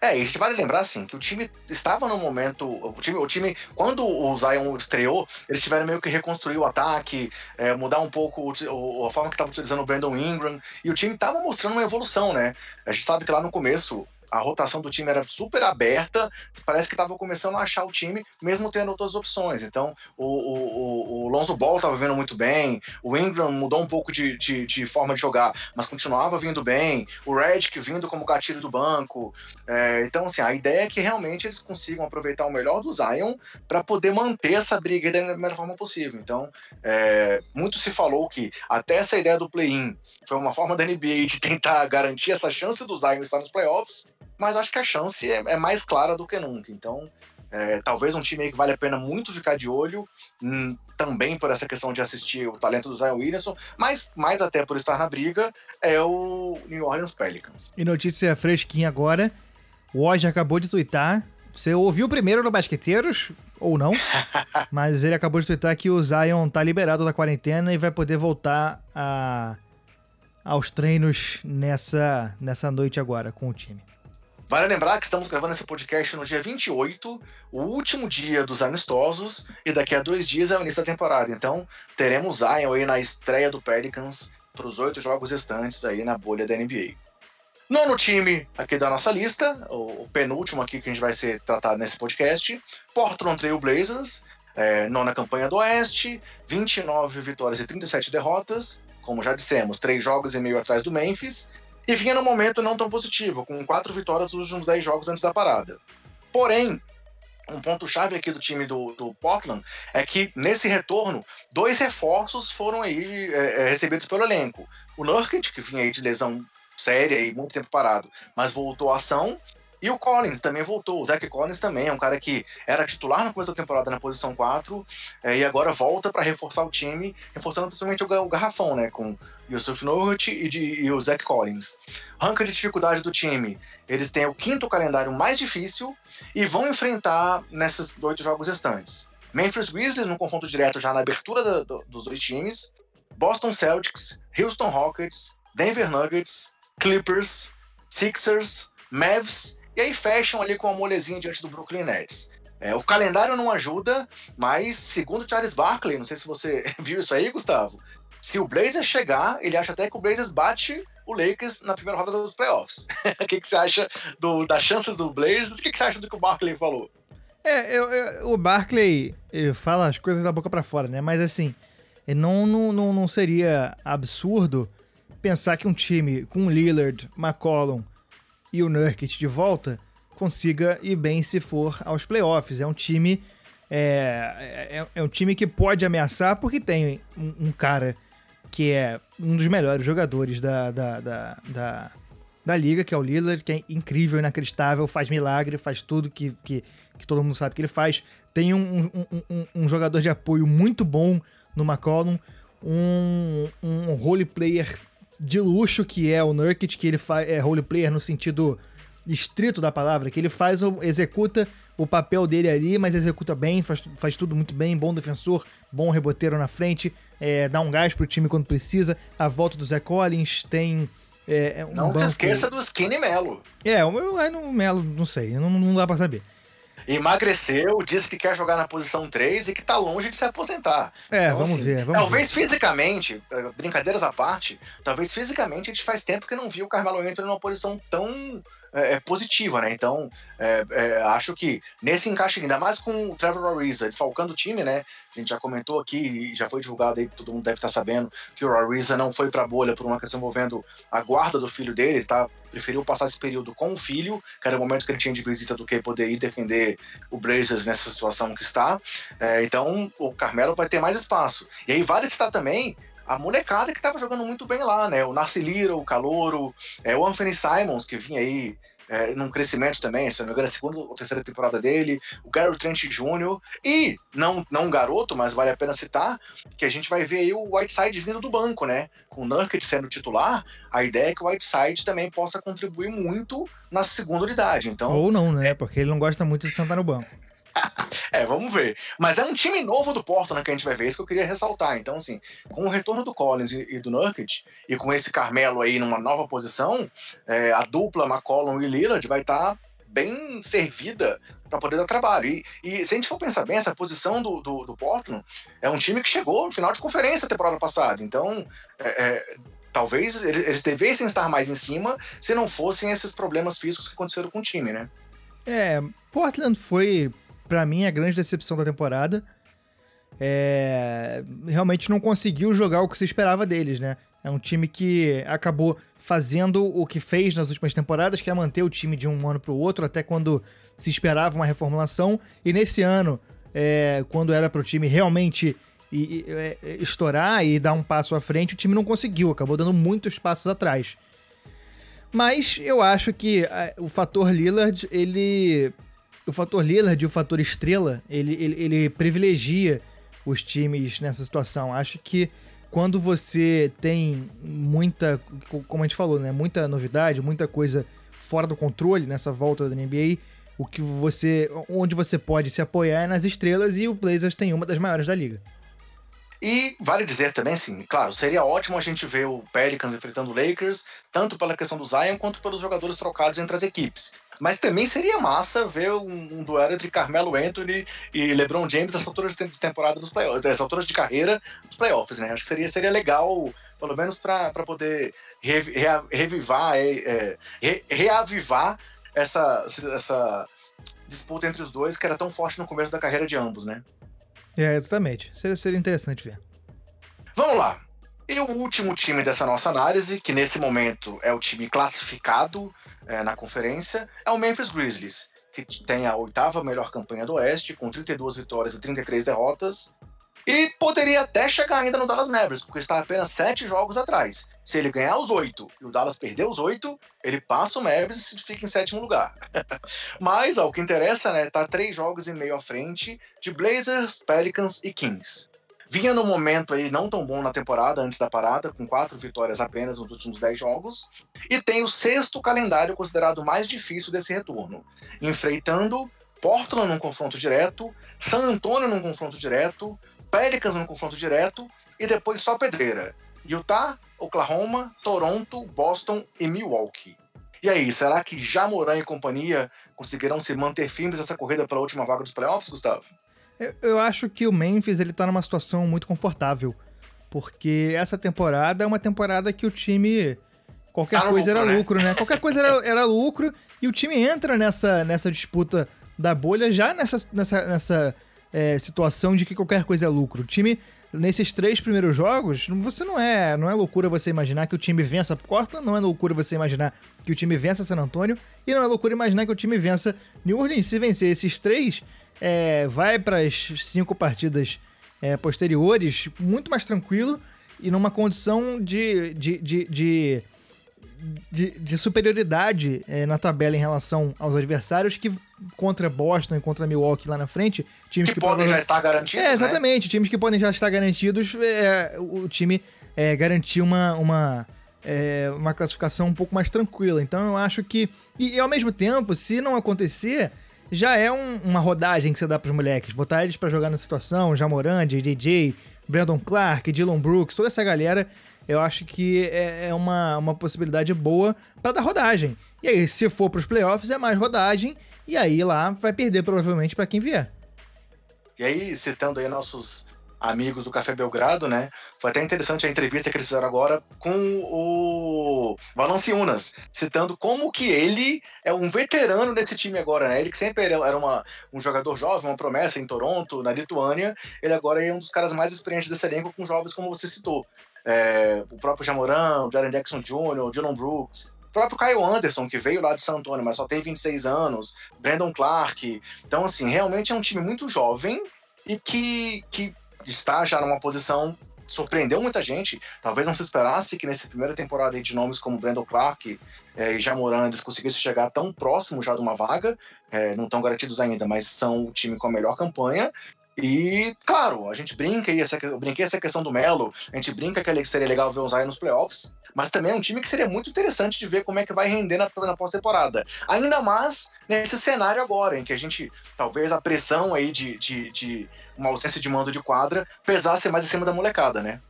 É, e a gente vale lembrar, assim, que o time estava no momento. O time, o time quando o Zion estreou, eles tiveram meio que reconstruir o ataque, é, mudar um pouco o, a forma que estava utilizando o Brandon Ingram, e o time estava mostrando uma evolução, né? A gente sabe que lá no começo a rotação do time era super aberta, parece que estava começando a achar o time, mesmo tendo outras opções. Então, o, o, o Lonzo Ball estava vendo muito bem, o Ingram mudou um pouco de, de, de, forma de jogar, mas continuava vindo bem, o Redick vindo como gatilho do banco. É, então, assim, a ideia é que realmente eles consigam aproveitar o melhor do Zion para poder manter essa briga da melhor forma possível. Então, é, muito se falou que até essa ideia do play-in foi uma forma da NBA de tentar garantir essa chance do Zion estar nos playoffs, mas acho que a chance é, é mais clara do que nunca. Então, é, talvez um time que vale a pena muito ficar de olho, hum, também por essa questão de assistir o talento do Zion Williamson, mas mais até por estar na briga, é o New Orleans Pelicans. E notícia fresquinha agora: o Woj acabou de twittar. Você ouviu primeiro no Basqueteiros, ou não, mas ele acabou de twittar que o Zion tá liberado da quarentena e vai poder voltar a, aos treinos nessa, nessa noite agora com o time. Vale lembrar que estamos gravando esse podcast no dia 28, o último dia dos amistosos, e daqui a dois dias é o início da temporada. Então, teremos Zion aí na estreia do Pelicans para os oito jogos restantes aí na bolha da NBA. Nono time aqui da nossa lista, o penúltimo aqui que a gente vai ser tratado nesse podcast, Portland Trail Blazers, é, nona campanha do Oeste, 29 vitórias e 37 derrotas, como já dissemos, três jogos e meio atrás do Memphis, e vinha num momento não tão positivo, com quatro vitórias nos últimos dez jogos antes da parada. Porém, um ponto-chave aqui do time do, do, Portland é que, nesse retorno, dois reforços foram aí é, é recebidos pelo elenco. O Nurkic, que vinha aí de lesão séria e muito tempo parado, mas voltou à ação, e o Collins também voltou. O Zach Collins também é um cara que era titular na começo da temporada na posição 4 é, e agora volta para reforçar o time, reforçando principalmente o, o garrafão, né? Com Yusuf Nurkic e, e o Zach Collins. Ranca de dificuldade do time. Eles têm o quinto calendário mais difícil e vão enfrentar nesses oito jogos restantes. Memphis Grizzlies no confronto direto já na abertura do, dos dois times. Boston Celtics, Houston Rockets, Denver Nuggets, Clippers, Sixers, Mavs e aí fecham ali com uma molezinha diante do Brooklyn Nets. É, o calendário não ajuda, mas segundo Charles Barkley, não sei se você viu isso aí, Gustavo, se o Blazers chegar, ele acha até que o Blazers bate o Lakers na primeira rodada dos playoffs. o que, que você acha do, das chances do Blazers? O que, que você acha do que o Barkley falou? É, eu, eu, o Barkley fala as coisas da boca para fora, né? Mas assim, não, não, não, não seria absurdo pensar que um time com Lillard, McCollum e o Nurkic de volta consiga ir bem se for aos playoffs. É um time é, é, é um time que pode ameaçar porque tem um, um, cara que é um dos melhores jogadores da, da, da, da, da liga, que é o Lillard, que é incrível, inacreditável, faz milagre, faz tudo que, que, que todo mundo sabe que ele faz. Tem um, um, um, um jogador de apoio muito bom no McCollum, um, um role player de luxo que é o Nurkic, que ele faz é role player no sentido estrito da palavra, que ele faz executa o papel dele ali, mas executa bem, faz, faz tudo muito bem, bom defensor, bom reboteiro na frente, é, dá um gás pro time quando precisa. A volta do Zé Collins tem. É, um não banco... se esqueça do Skinny Melo. É, o meu é no Melo, não sei, não, não dá pra saber emagreceu, disse que quer jogar na posição 3 e que tá longe de se aposentar. É, então, vamos assim, ver. Vamos talvez ver. fisicamente, eh, brincadeiras à parte, talvez fisicamente a gente faz tempo que não viu o Carmelo Anthony numa posição tão é, é, positiva, né? Então, é, é, acho que nesse encaixe, ainda mais com o Trevor Ariza desfalcando o time, né? A gente já comentou aqui e já foi divulgado aí, todo mundo deve estar sabendo, que o Ariza não foi pra bolha por uma questão envolvendo a guarda do filho dele, ele tá, preferiu passar esse período com o filho, que era o momento que ele tinha de visita do que poder ir defender o Blazers nessa situação que está. É, então, o Carmelo vai ter mais espaço. E aí vale citar também a molecada que estava jogando muito bem lá, né? O Narcy Lira, o Calouro, é, o Anthony Simons, que vinha aí é, num crescimento também, se não me engano, a segunda ou terceira temporada dele, o Gary Trent Jr. e, não, não um garoto, mas vale a pena citar, que a gente vai ver aí o Whiteside vindo do banco, né? Com o Nurkic sendo titular, a ideia é que o Whiteside também possa contribuir muito na segunda unidade. Então, Ou não, né? Porque ele não gosta muito de sentar no banco. É, vamos ver. Mas é um time novo do Portland que a gente vai ver, isso que eu queria ressaltar. Então, assim, com o retorno do Collins e, e do Nurkic, e com esse Carmelo aí numa nova posição, é, a dupla McCollum e Lillard vai estar tá bem servida para poder dar trabalho. E, e, se a gente for pensar bem, essa posição do, do, do, Portland é um time que chegou no final de conferência temporada passada. Então, é, é, talvez eles devessem estar mais em cima se não fossem esses problemas físicos que aconteceram com o time, né? É, Portland foi, para mim, a grande decepção da temporada. É, realmente não conseguiu jogar o que se esperava deles, né? É um time que acabou fazendo o que fez nas últimas temporadas, que é manter o time de um ano para o outro, até quando se esperava uma reformulação. E nesse ano, é, quando era para o time realmente e, e, é, estourar e dar um passo à frente, o time não conseguiu, acabou dando muitos passos atrás. Mas eu acho que a, o fator Lillard, ele. O fator Lillard e o fator estrela, ele, ele, ele privilegia os times nessa situação. Acho que quando você tem muita, como a gente falou, né, muita novidade, muita coisa fora do controle nessa volta da NBA, o que você, onde você pode se apoiar é nas estrelas e o Blazers tem uma das maiores da liga. E vale dizer também, assim, claro, seria ótimo a gente ver o Pelicans enfrentando o Lakers, tanto pela questão do Zion quanto pelos jogadores trocados entre as equipes. Mas também seria massa ver um, um duelo entre Carmelo Anthony e LeBron James nessa altura de temporada dos playoffs, nessa altura de carreira dos playoffs, né? Acho que seria, seria legal, pelo menos para poder re, re, revivar, é, re, reavivar essa, essa disputa entre os dois que era tão forte no começo da carreira de ambos, né? É, exatamente. Seria, seria interessante ver. Vamos lá. E o último time dessa nossa análise, que nesse momento é o time classificado é, na conferência, é o Memphis Grizzlies, que tem a oitava melhor campanha do Oeste, com 32 vitórias e 33 derrotas, e poderia até chegar ainda no Dallas Mavericks, porque está apenas sete jogos atrás. Se ele ganhar os oito e o Dallas perder os oito, ele passa o Mavericks e fica em sétimo lugar. Mas, ó, o que interessa, né, tá três jogos e meio à frente de Blazers, Pelicans e Kings. Vinha no momento aí não tão bom na temporada antes da parada, com quatro vitórias apenas nos últimos dez jogos, e tem o sexto calendário considerado mais difícil desse retorno, enfrentando Portland num confronto direto, San Antonio num confronto direto, Pelicans no confronto direto e depois só pedreira. Utah, Oklahoma, Toronto, Boston e Milwaukee. E aí, será que Jamoran e companhia conseguirão se manter firmes nessa corrida para a última vaga dos playoffs, Gustavo? Eu, eu acho que o Memphis ele tá numa situação muito confortável. Porque essa temporada é uma temporada que o time. Qualquer tá coisa lucro, era né? lucro, né? Qualquer coisa era, era lucro e o time entra nessa, nessa disputa da bolha já nessa, nessa, nessa é, situação de que qualquer coisa é lucro. O time, nesses três primeiros jogos, você não é, não é loucura você imaginar que o time vença Portland, não é loucura você imaginar que o time vença San Antonio, e não é loucura imaginar que o time vença New Orleans. Se vencer esses três, é, vai para as cinco partidas é, posteriores muito mais tranquilo e numa condição de, de, de, de de, de superioridade é, na tabela em relação aos adversários que contra Boston e contra Milwaukee lá na frente, times que, que podem já estar garantidos. É, exatamente, né? times que podem já estar garantidos, é, o time é, garantir uma, uma, é, uma classificação um pouco mais tranquila. Então eu acho que. E, e ao mesmo tempo, se não acontecer, já é um, uma rodagem que você dá para os moleques. Botar eles para jogar na situação, Jamoran, JJ, Brandon Clark, Dylan Brooks, toda essa galera eu acho que é, é uma, uma possibilidade boa para dar rodagem. E aí, se for para os playoffs, é mais rodagem, e aí lá vai perder provavelmente para quem vier. E aí, citando aí nossos amigos do Café Belgrado, né? Foi até interessante a entrevista que eles fizeram agora com o Valanciunas, citando como que ele é um veterano desse time agora, né? Ele que sempre era uma, um jogador jovem, uma promessa em Toronto, na Lituânia, ele agora é um dos caras mais experientes desse elenco com jovens como você citou é, o próprio Jamoran, o Jaren Jackson Jr., o Dylan Brooks, o próprio Kyle Anderson, que veio lá de San Antonio, mas só tem 26 anos, Brandon Clark. Então, assim, realmente é um time muito jovem e que, que está já numa posição surpreendeu muita gente. Talvez não se esperasse que nessa primeira temporada de nomes como Brandon Clark é, e Jamoran eles conseguissem chegar tão próximo já de uma vaga. É, não estão garantidos ainda, mas são o time com a melhor campanha. E, claro, a gente brinca aí, essa, eu brinquei essa questão do Melo, a gente brinca que seria legal ver o Zion nos playoffs, mas também é um time que seria muito interessante de ver como é que vai render na, na pós-temporada. Ainda mais nesse cenário agora, em que a gente, talvez a pressão aí de, de, de uma ausência de mando de quadra pesasse mais em cima da molecada, né?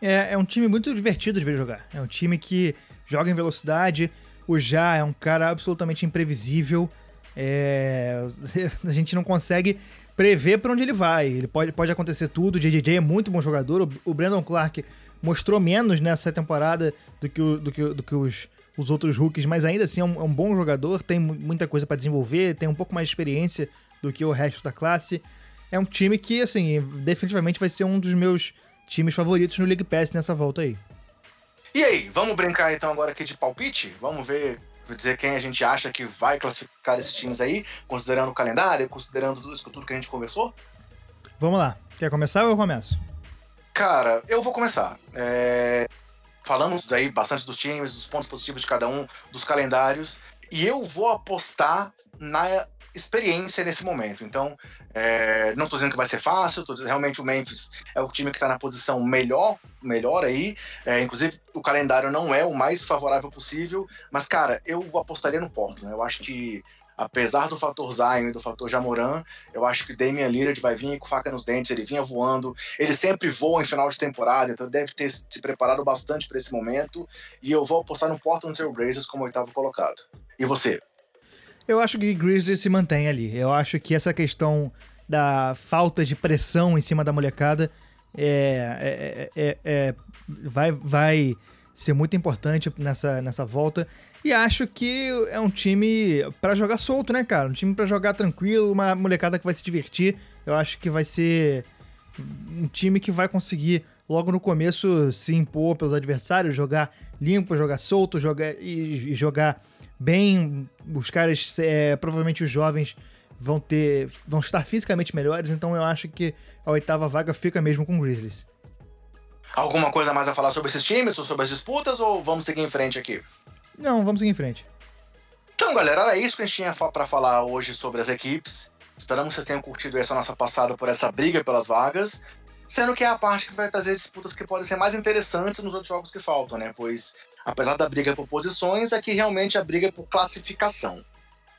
É, é um time muito divertido de ver jogar. É um time que joga em velocidade. O Já é um cara absolutamente imprevisível. É... a gente não consegue prever para onde ele vai. Ele pode, pode acontecer tudo. O JJ é muito bom jogador. O, o Brandon Clark mostrou menos nessa temporada do que, o, do que, do que os, os outros rookies, mas ainda assim é um, é um bom jogador. Tem muita coisa para desenvolver, tem um pouco mais de experiência do que o resto da classe. É um time que, assim, definitivamente vai ser um dos meus times favoritos no League Pass nessa volta aí. E aí, vamos brincar então agora aqui de palpite? Vamos ver dizer quem a gente acha que vai classificar esses times aí, considerando o calendário, considerando tudo isso tudo que a gente conversou? Vamos lá. Quer começar ou eu começo? Cara, eu vou começar. É... Falamos aí bastante dos times, dos pontos positivos de cada um, dos calendários, e eu vou apostar na experiência nesse momento. Então, é, não estou dizendo que vai ser fácil, tô, realmente o Memphis é o time que está na posição melhor, melhor aí. É, inclusive, o calendário não é o mais favorável possível, mas, cara, eu apostaria no Portland. Né? Eu acho que, apesar do fator Zion e do fator Jamoran, eu acho que Damian Lillard vai vir com faca nos dentes, ele vinha voando, ele sempre voa em final de temporada, então ele deve ter se preparado bastante para esse momento, e eu vou apostar no Portland Trail Blazers como oitavo colocado. E você? Eu acho que Grizzlies se mantém ali. Eu acho que essa questão da falta de pressão em cima da molecada é, é, é, é vai, vai ser muito importante nessa, nessa volta. E acho que é um time para jogar solto, né, cara? Um time para jogar tranquilo, uma molecada que vai se divertir. Eu acho que vai ser um time que vai conseguir logo no começo se impor pelos adversários, jogar limpo, jogar solto, jogar e, e jogar bem. Os caras, é, provavelmente os jovens, vão ter. vão estar fisicamente melhores, então eu acho que a oitava vaga fica mesmo com o Grizzlies. Alguma coisa mais a falar sobre esses times ou sobre as disputas ou vamos seguir em frente aqui? Não, vamos seguir em frente. Então, galera, era isso que a gente tinha para falar hoje sobre as equipes. Esperamos que vocês tenham curtido essa nossa passada por essa briga pelas vagas, sendo que é a parte que vai trazer disputas que podem ser mais interessantes nos outros jogos que faltam, né? Pois apesar da briga por posições, aqui realmente a briga é por classificação.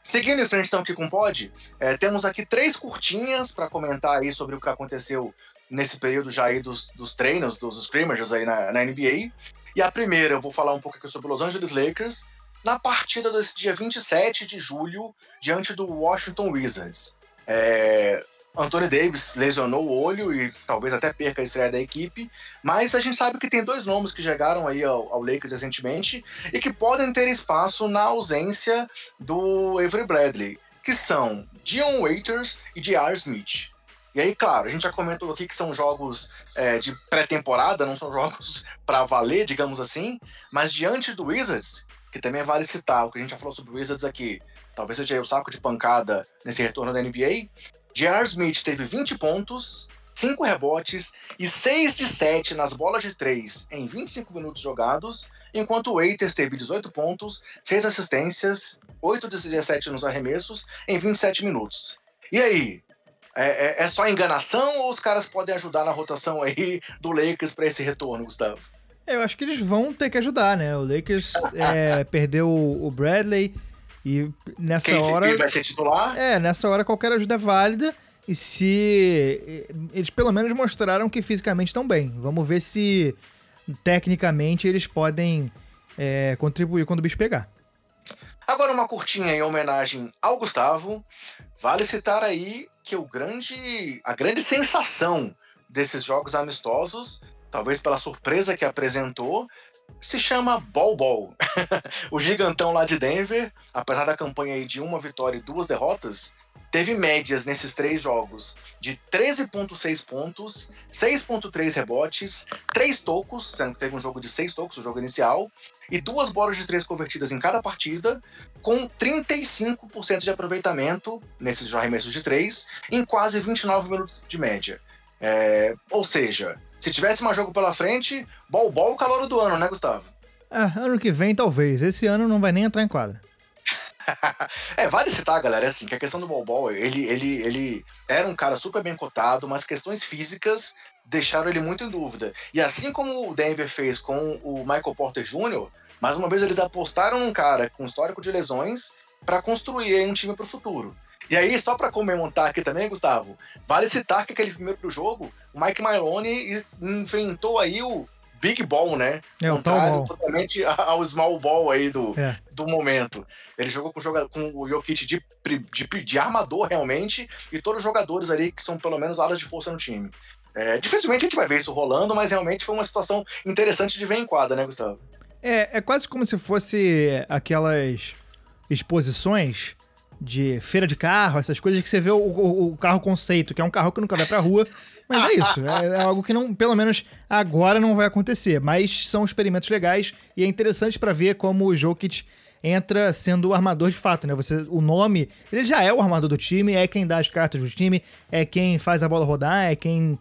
Seguindo em frente, então, aqui com o Pod, é, temos aqui três curtinhas para comentar aí sobre o que aconteceu nesse período já aí dos, dos treinos, dos scrimmages aí na, na, NBA. E a primeira, eu vou falar um pouco aqui sobre os Los Angeles Lakers, na partida desse dia 27 de julho, diante do Washington Wizards. É, Anthony Davis lesionou o olho e talvez até perca a estreia da equipe, mas a gente sabe que tem dois nomes que chegaram aí ao, ao Lakers recentemente e que podem ter espaço na ausência do Avery Bradley, que são Dion Waiters e J.R. Smith. E aí, claro, a gente já comentou aqui que são jogos é, de pré-temporada, não são jogos para valer, digamos assim, mas diante do Wizards, que também vale citar o que a gente já falou sobre o Wizards aqui, talvez seja o saco de pancada nesse retorno da NBA, J.R. Smith teve 20 pontos, 5 rebotes e 6 de 7 nas bolas de 3 em 25 minutos jogados, enquanto o Waiters teve 18 pontos, 6 assistências, 8 de 17 nos arremessos em 27 minutos. E aí? É, é, é só enganação ou os caras podem ajudar na rotação aí do Lakers para esse retorno, Gustavo? Eu acho que eles vão ter que ajudar, né? O Lakers é, perdeu o Bradley, e nessa Quem hora. vai ser titular? É, nessa hora qualquer ajuda é válida. E se. Eles pelo menos mostraram que fisicamente estão bem. Vamos ver se tecnicamente eles podem é, contribuir quando o bicho pegar. Agora uma curtinha em homenagem ao Gustavo. Vale citar aí que o grande, a grande sensação desses jogos amistosos, talvez pela surpresa que apresentou, se chama Bol Bol. o gigantão lá de Denver, apesar da campanha de uma vitória e duas derrotas, teve médias nesses três jogos de 13,6 pontos, 6,3 rebotes, 3 tocos, sendo que teve um jogo de 6 tocos, o jogo inicial, e duas bolas de três convertidas em cada partida, com 35% de aproveitamento nesses arremessos de três, em quase 29 minutos de média. É, ou seja, se tivesse mais jogo pela frente, bol bol o calor do ano, né, Gustavo? É, ano que vem talvez. Esse ano não vai nem entrar em quadra. é, vale citar, galera, assim, que a questão do bol bol, ele, ele, ele era um cara super bem cotado, mas questões físicas deixaram ele muito em dúvida. E assim como o Denver fez com o Michael Porter Jr., mais uma vez eles apostaram num cara com histórico de lesões para construir um time para o futuro. E aí, só para comentar aqui também, Gustavo, vale citar que aquele primeiro jogo, o Mike Maloney inventou aí o Big Ball, né? É, o Contrário totalmente ao small ball aí do, é. do momento. Ele jogou com, com o Jokic de, de, de, armador realmente e todos os jogadores ali que são pelo menos alas de força no time. É, dificilmente a gente vai ver isso rolando, mas realmente foi uma situação interessante de ver em quadra, né, Gustavo? É, é quase como se fosse aquelas exposições de feira de carro, essas coisas que você vê o, o, o carro conceito, que é um carro que nunca vai pra rua, mas é isso. É, é, algo que não, pelo menos agora não vai acontecer. Mas são experimentos legais e é interessante para ver como o Jokic entra sendo o armador de fato, né? Você, o nome, ele já é o armador do time, é quem dá as cartas do time, é quem faz a bola rodar, é quem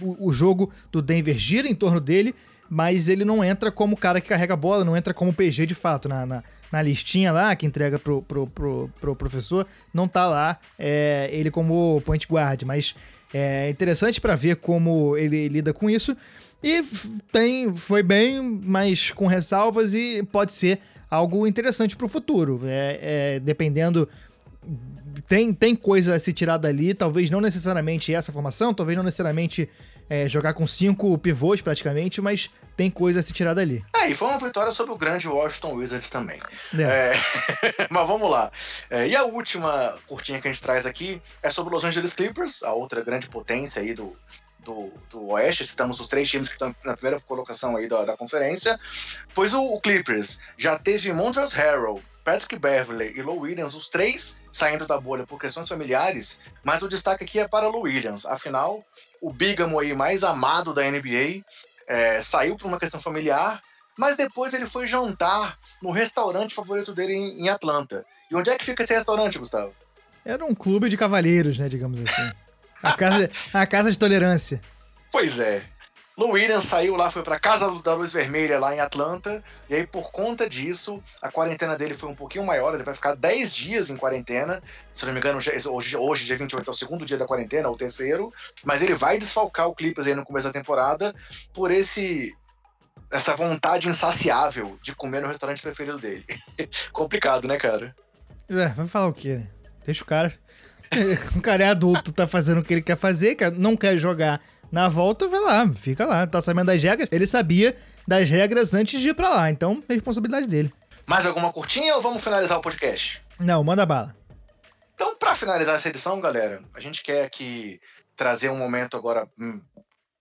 o, o jogo do Denver gira em torno dele, mas ele não entra como o cara que carrega a bola, não entra como PG de fato na, na, na listinha lá que entrega pro, pro, pro, pro professor, não tá lá é, ele como point guard, mas é interessante para ver como ele lida com isso. E tem, foi bem, mas com ressalvas e pode ser algo interessante para o futuro. É, é, dependendo. Tem, tem coisa a se tirar dali, talvez não necessariamente essa formação, talvez não necessariamente é, jogar com cinco pivôs praticamente, mas tem coisa a se tirar dali. É, e foi uma vitória sobre o grande Washington Wizards também. É. É, mas vamos lá. É, e a última curtinha que a gente traz aqui é sobre os Los Angeles Clippers, a outra grande potência aí do, do, do Oeste, citamos os três times que estão na primeira colocação aí da, da conferência, pois o, o Clippers já teve Montrezl Harrell, Patrick Beverley e Lou Williams, os três saindo da bolha por questões familiares, mas o destaque aqui é para Lou Williams. Afinal, o bígamo aí mais amado da NBA é, saiu por uma questão familiar, mas depois ele foi jantar no restaurante favorito dele em, em Atlanta. E onde é que fica esse restaurante, Gustavo? Era um clube de cavalheiros, né, digamos assim. A casa, a casa de tolerância. Pois é. Lou Williams saiu lá, foi para casa da Luz Vermelha lá em Atlanta, e aí por conta disso, a quarentena dele foi um pouquinho maior, ele vai ficar 10 dias em quarentena, se não me engano, hoje, hoje dia 28 é o segundo dia da quarentena, ou o terceiro, mas ele vai desfalcar o Clippers aí no começo da temporada por esse essa vontade insaciável de comer no restaurante preferido dele. Complicado, né, cara? É, vai falar o quê? Deixa o cara. o cara é adulto, tá fazendo o que ele quer fazer, não quer jogar na volta, vai lá, fica lá. Tá sabendo das regras. Ele sabia das regras antes de ir pra lá, então é responsabilidade dele. Mais alguma curtinha ou vamos finalizar o podcast? Não, manda bala. Então, para finalizar essa edição, galera, a gente quer aqui trazer um momento agora hum,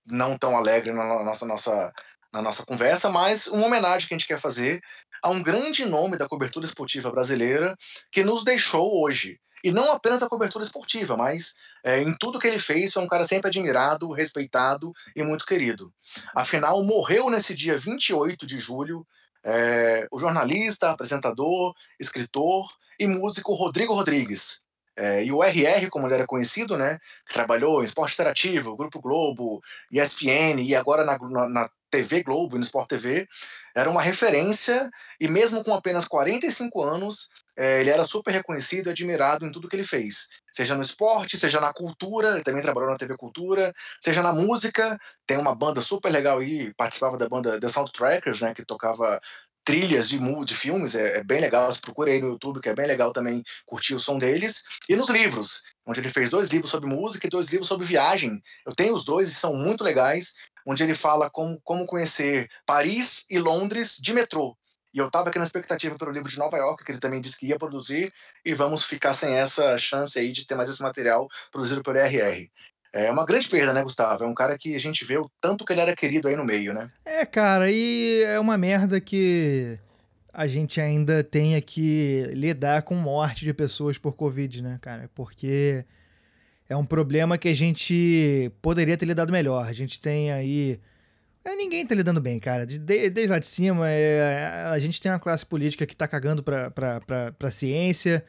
não tão alegre na nossa, nossa, na nossa conversa, mas uma homenagem que a gente quer fazer a um grande nome da cobertura esportiva brasileira que nos deixou hoje. E não apenas a cobertura esportiva, mas é, em tudo que ele fez, foi um cara sempre admirado, respeitado e muito querido. Afinal, morreu nesse dia 28 de julho é, o jornalista, apresentador, escritor e músico Rodrigo Rodrigues. É, e o RR, como ele era conhecido, né, que trabalhou em Esporte Interativo, Grupo Globo, ESPN e agora na, na, na TV Globo e no Sport TV, era uma referência e mesmo com apenas 45 anos, é, ele era super reconhecido e admirado em tudo que ele fez. Seja no esporte, seja na cultura, ele também trabalhou na TV Cultura, seja na música, tem uma banda super legal aí, participava da banda The Soundtrackers, né, que tocava trilhas de, de filmes, é, é, bem legal, você procura aí no YouTube, que é bem legal também curtir o som deles. E nos livros, onde ele fez dois livros sobre música e dois livros sobre viagem. Eu tenho os dois e são muito legais, onde ele fala como, como conhecer Paris e Londres de metrô. E eu estava aqui na expectativa pelo livro de Nova York, que ele também disse que ia produzir, e vamos ficar sem essa chance aí de ter mais esse material produzido pelo RR. É uma grande perda, né, Gustavo? É um cara que a gente vê o tanto que ele era querido aí no meio, né? É, cara, e é uma merda que a gente ainda tenha que lidar com morte de pessoas por Covid, né, cara? Porque é um problema que a gente poderia ter lidado melhor. A gente tem aí ninguém tá lidando bem, cara. De, de, desde lá de cima, é, a gente tem uma classe política que tá cagando pra, pra, pra, pra ciência,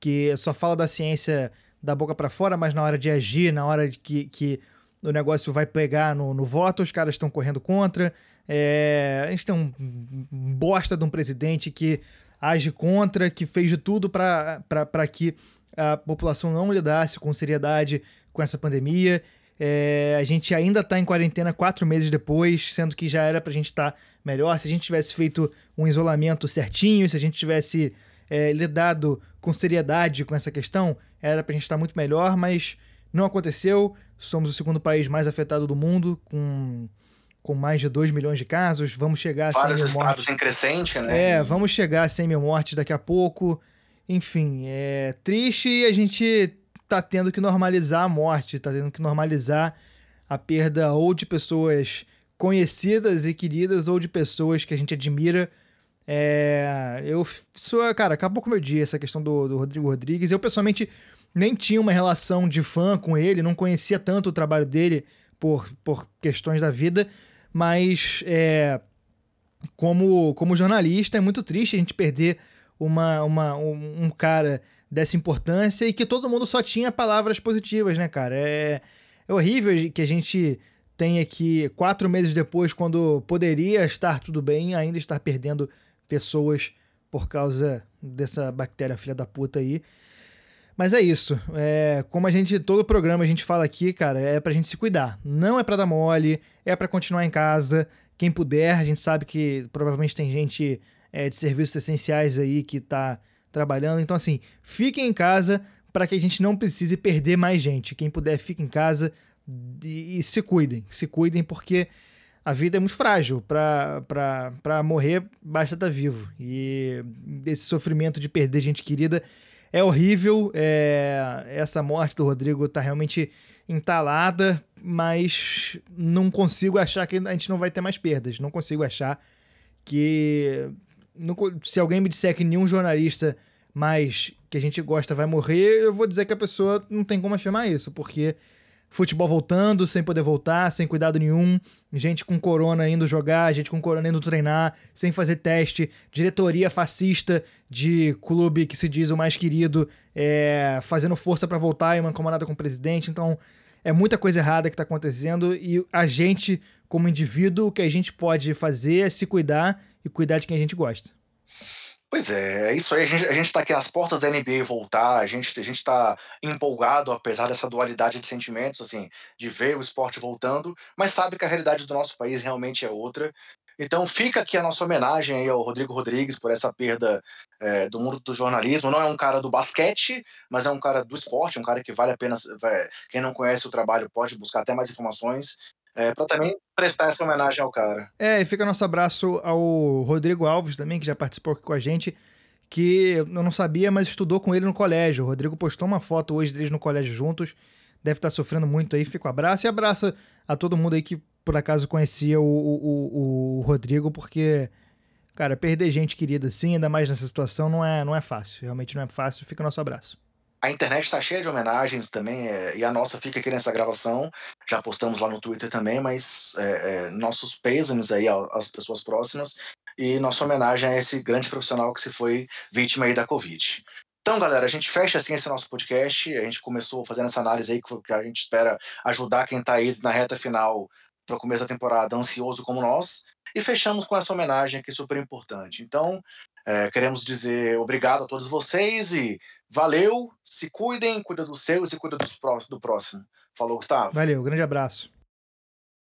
que só fala da ciência da boca para fora, mas na hora de agir, na hora de que, que o negócio vai pegar no, no voto, os caras estão correndo contra. É, a gente tem um bosta de um presidente que age contra, que fez de tudo para que a população não lidasse com seriedade com essa pandemia. É, a gente ainda está em quarentena quatro meses depois, sendo que já era para a gente estar tá melhor. Se a gente tivesse feito um isolamento certinho, se a gente tivesse é, lidado com seriedade com essa questão, era para a gente estar tá muito melhor, mas não aconteceu. Somos o segundo país mais afetado do mundo, com, com mais de 2 milhões de casos. Vamos chegar a 100 mil mortes. em crescente, né? É, vamos chegar a 100 mil mortes daqui a pouco. Enfim, é triste e a gente tá tendo que normalizar a morte, tá tendo que normalizar a perda ou de pessoas conhecidas e queridas ou de pessoas que a gente admira. É, eu sou, cara, acabou com o meu dia essa questão do, do Rodrigo Rodrigues. Eu pessoalmente nem tinha uma relação de fã com ele, não conhecia tanto o trabalho dele por, por questões da vida, mas é, como, como jornalista é muito triste a gente perder uma, uma, um, um, cara dessa importância e que todo mundo só tinha palavras positivas, né, cara? É, é horrível que a gente tenha que, quatro meses depois, quando poderia estar tudo bem, ainda estar perdendo pessoas por causa dessa bactéria filha da puta aí. Mas é isso. É, como a gente, todo programa a gente fala aqui, cara, é pra gente se cuidar. Não é pra dar mole, é para continuar em casa. Quem puder, a gente sabe que provavelmente tem gente é, de serviços essenciais aí que tá trabalhando. Então, assim, fiquem em casa para que a gente não precise perder mais gente. Quem puder, fique em casa e, e se cuidem. Se cuidem porque a vida é muito frágil. Para morrer, basta estar vivo. E esse sofrimento de perder gente querida é horrível. É, essa morte do Rodrigo tá realmente entalada, mas não consigo achar que a gente não vai ter mais perdas. Não consigo achar que. Se alguém me disser que nenhum jornalista mais que a gente gosta vai morrer, eu vou dizer que a pessoa não tem como afirmar isso, porque futebol voltando, sem poder voltar, sem cuidado nenhum, gente com corona indo jogar, gente com corona indo treinar, sem fazer teste, diretoria fascista de clube que se diz o mais querido, é, fazendo força para voltar e uma incomodada com o presidente. Então, é muita coisa errada que está acontecendo e a gente, como indivíduo, o que a gente pode fazer é se cuidar e cuidar de quem a gente gosta. Pois é, é isso aí. A gente, a gente tá aqui às portas da NBA voltar, a gente, a gente tá empolgado, apesar dessa dualidade de sentimentos, assim, de ver o esporte voltando, mas sabe que a realidade do nosso país realmente é outra. Então fica aqui a nossa homenagem aí ao Rodrigo Rodrigues por essa perda é, do mundo do jornalismo. Não é um cara do basquete, mas é um cara do esporte, um cara que vale a pena. Quem não conhece o trabalho pode buscar até mais informações é, para também prestar essa homenagem ao cara. É, e fica nosso abraço ao Rodrigo Alves também, que já participou aqui com a gente, que eu não sabia, mas estudou com ele no colégio. O Rodrigo postou uma foto hoje deles no colégio juntos. Deve estar sofrendo muito aí. Fica um abraço e abraço a todo mundo aí que por acaso conhecia o, o, o Rodrigo, porque, cara, perder gente querida assim, ainda mais nessa situação, não é, não é fácil. Realmente não é fácil. Fica o nosso abraço. A internet está cheia de homenagens também, é, e a nossa fica aqui nessa gravação. Já postamos lá no Twitter também, mas é, é, nossos pêsames aí às pessoas próximas e nossa homenagem a esse grande profissional que se foi vítima aí da Covid. Então, galera, a gente fecha assim esse nosso podcast. A gente começou fazendo essa análise aí que a gente espera ajudar quem está aí na reta final para o começo da temporada ansioso como nós. E fechamos com essa homenagem aqui super importante. Então, é, queremos dizer obrigado a todos vocês e valeu, se cuidem, cuida do seu e cuida do próximo. Falou, Gustavo. Valeu, grande abraço.